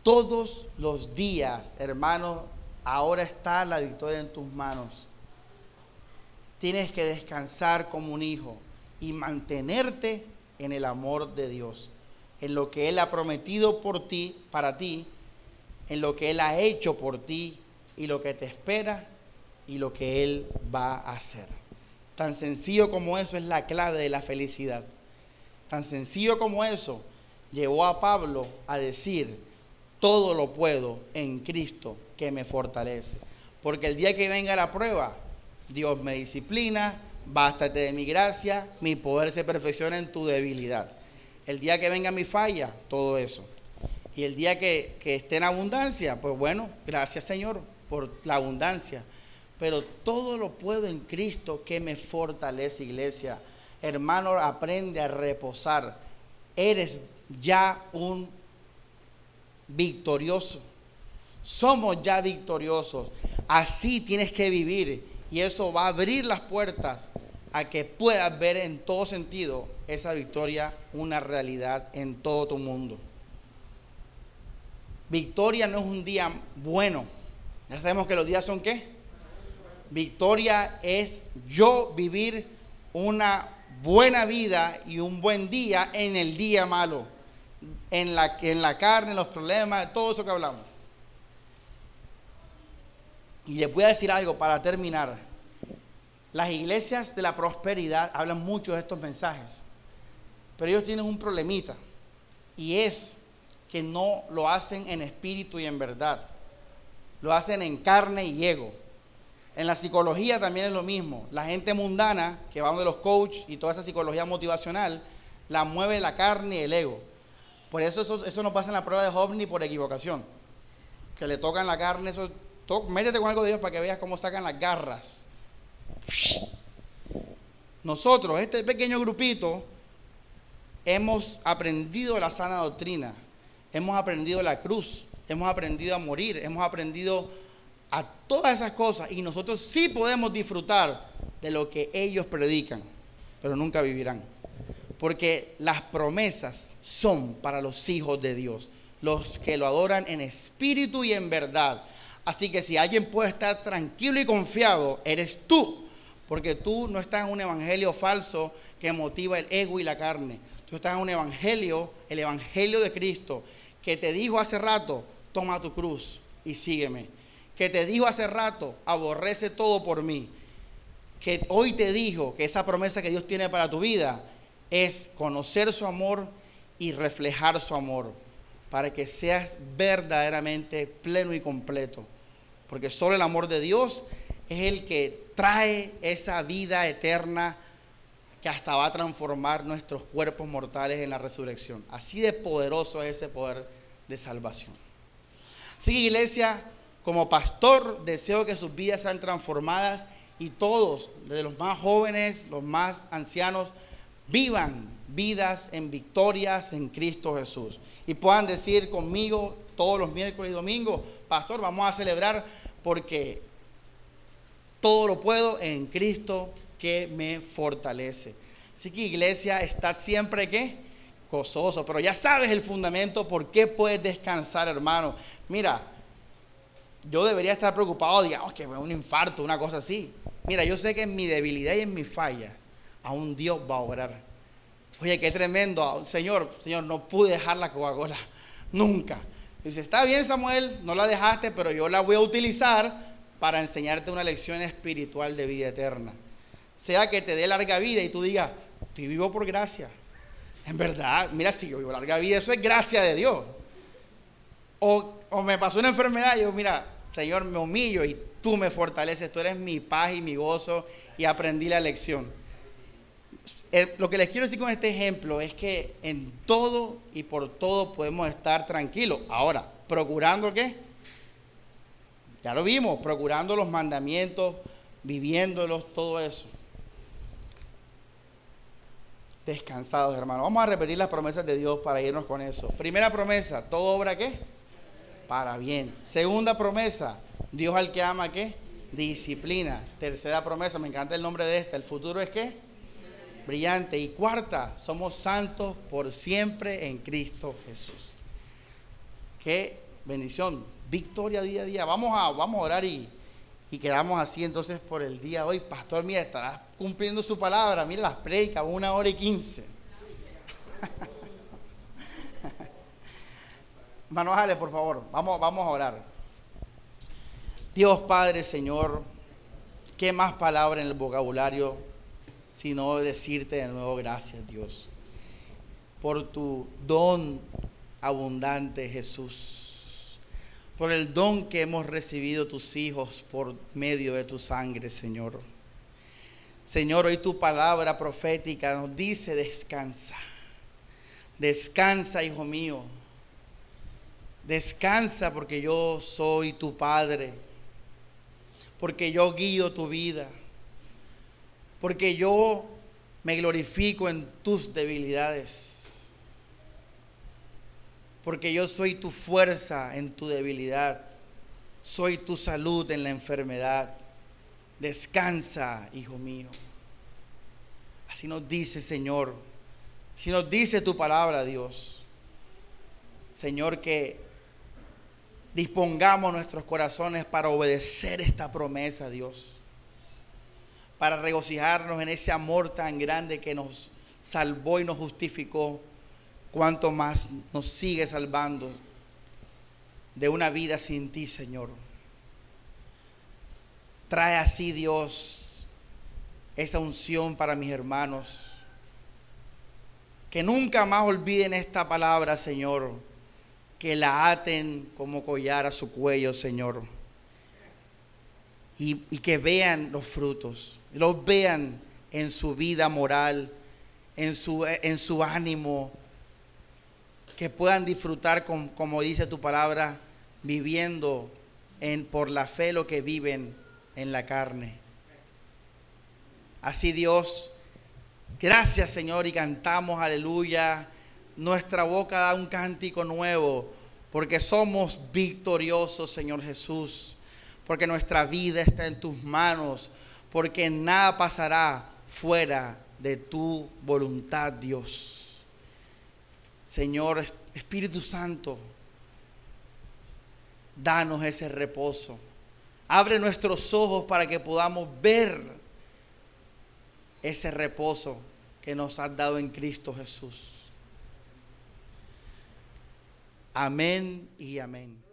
todos los días, hermanos, ahora está la victoria en tus manos. Tienes que descansar como un hijo y mantenerte en el amor de Dios, en lo que Él ha prometido por ti, para ti, en lo que Él ha hecho por ti y lo que te espera y lo que Él va a hacer. Tan sencillo como eso es la clave de la felicidad. Tan sencillo como eso llevó a Pablo a decir, todo lo puedo en Cristo que me fortalece. Porque el día que venga la prueba, Dios me disciplina, bástate de mi gracia, mi poder se perfecciona en tu debilidad. El día que venga mi falla, todo eso. Y el día que, que esté en abundancia, pues bueno, gracias Señor por la abundancia. Pero todo lo puedo en Cristo que me fortalece, iglesia. Hermano, aprende a reposar. Eres ya un victorioso. Somos ya victoriosos. Así tienes que vivir. Y eso va a abrir las puertas a que puedas ver en todo sentido esa victoria una realidad en todo tu mundo. Victoria no es un día bueno. Ya sabemos que los días son qué. Victoria es yo vivir una buena vida y un buen día en el día malo. En la, en la carne, los problemas, todo eso que hablamos. Y les voy a decir algo para terminar. Las iglesias de la prosperidad hablan mucho de estos mensajes, pero ellos tienen un problemita y es que no lo hacen en espíritu y en verdad, lo hacen en carne y ego. En la psicología también es lo mismo. La gente mundana que va de los coaches y toda esa psicología motivacional, la mueve la carne y el ego. Por eso eso, eso no pasa en la prueba de ovni por equivocación. Que le tocan la carne, eso, métete con algo de Dios para que veas cómo sacan las garras nosotros, este pequeño grupito, hemos aprendido la sana doctrina, hemos aprendido la cruz, hemos aprendido a morir, hemos aprendido a todas esas cosas y nosotros sí podemos disfrutar de lo que ellos predican, pero nunca vivirán. Porque las promesas son para los hijos de Dios, los que lo adoran en espíritu y en verdad. Así que si alguien puede estar tranquilo y confiado, eres tú porque tú no estás en un evangelio falso que motiva el ego y la carne. Tú estás en un evangelio, el evangelio de Cristo, que te dijo hace rato, toma tu cruz y sígueme. Que te dijo hace rato, aborrece todo por mí. Que hoy te dijo que esa promesa que Dios tiene para tu vida es conocer su amor y reflejar su amor para que seas verdaderamente pleno y completo. Porque solo el amor de Dios es el que trae esa vida eterna que hasta va a transformar nuestros cuerpos mortales en la resurrección. Así de poderoso es ese poder de salvación. Así iglesia, como pastor, deseo que sus vidas sean transformadas y todos, desde los más jóvenes, los más ancianos, vivan vidas en victorias en Cristo Jesús. Y puedan decir conmigo todos los miércoles y domingos, pastor, vamos a celebrar porque todo lo puedo en Cristo que me fortalece. Así que iglesia, está siempre que gozoso, pero ya sabes el fundamento por qué puedes descansar, hermano. Mira, yo debería estar preocupado, digamos, que un infarto, una cosa así. Mira, yo sé que en mi debilidad y en mi falla, aún Dios va a obrar. Oye, qué tremendo. Señor, Señor, no pude dejar la Coca-Cola. Nunca. Dice, está bien, Samuel, no la dejaste, pero yo la voy a utilizar para enseñarte una lección espiritual de vida eterna. Sea que te dé larga vida y tú digas, estoy vivo por gracia. En verdad, mira, si yo vivo larga vida, eso es gracia de Dios. O, me pasó una enfermedad y yo, mira, Señor, me humillo y tú me fortaleces, tú eres mi paz y mi gozo y aprendí la lección. lo que les quiero decir con este ejemplo es que en todo y por todo podemos estar tranquilos. Ahora, procurando qué? Ya lo vimos, procurando los mandamientos, viviéndolos, todo eso. Descansados, hermanos. Vamos a repetir las promesas de Dios para irnos con eso. Primera promesa, ¿todo obra qué? Para bien. Segunda promesa, Dios al que ama qué? Disciplina. Tercera promesa, me encanta el nombre de esta, el futuro es qué? Brillante. Y cuarta, somos santos por siempre en Cristo Jesús. Qué bendición victoria día a día. Vamos a, vamos a orar y, y quedamos así entonces por el día de hoy. Pastor, mira, estará cumpliendo su palabra. Mira las predicas, una hora y quince. Manuales, por favor, vamos, vamos a orar. Dios Padre, Señor, ¿qué más palabra en el vocabulario sino decirte de nuevo gracias, Dios, por tu don abundante, Jesús, por el don que hemos recibido tus hijos por medio de tu sangre, Señor. Señor, hoy tu palabra profética nos dice descansa. Descansa, hijo mío. Descansa porque yo soy tu Padre. Porque yo guío tu vida. Porque yo me glorifico en tus debilidades. Porque yo soy tu fuerza en tu debilidad. Soy tu salud en la enfermedad. Descansa, hijo mío. Así nos dice, Señor. Si nos dice tu palabra, Dios. Señor, que dispongamos nuestros corazones para obedecer esta promesa, Dios. Para regocijarnos en ese amor tan grande que nos salvó y nos justificó. Cuanto más nos sigue salvando de una vida sin ti, Señor. Trae así Dios esa unción para mis hermanos. Que nunca más olviden esta palabra, Señor. Que la aten como collar a su cuello, Señor. Y, que vean los frutos. Los vean en su vida moral, en su, en su ánimo. Que puedan disfrutar, como dice tu palabra, viviendo en, por la fe lo que viven en la carne. Así Dios, gracias Señor y cantamos aleluya. Nuestra boca da un cántico nuevo porque somos victoriosos Señor Jesús. Porque nuestra vida está en tus manos. Porque nada pasará fuera de tu voluntad Dios. Señor Espíritu Santo, danos ese reposo Abre nuestros ojos para que podamos ver ese reposo que nos has dado en Cristo Jesús. Amén y amén.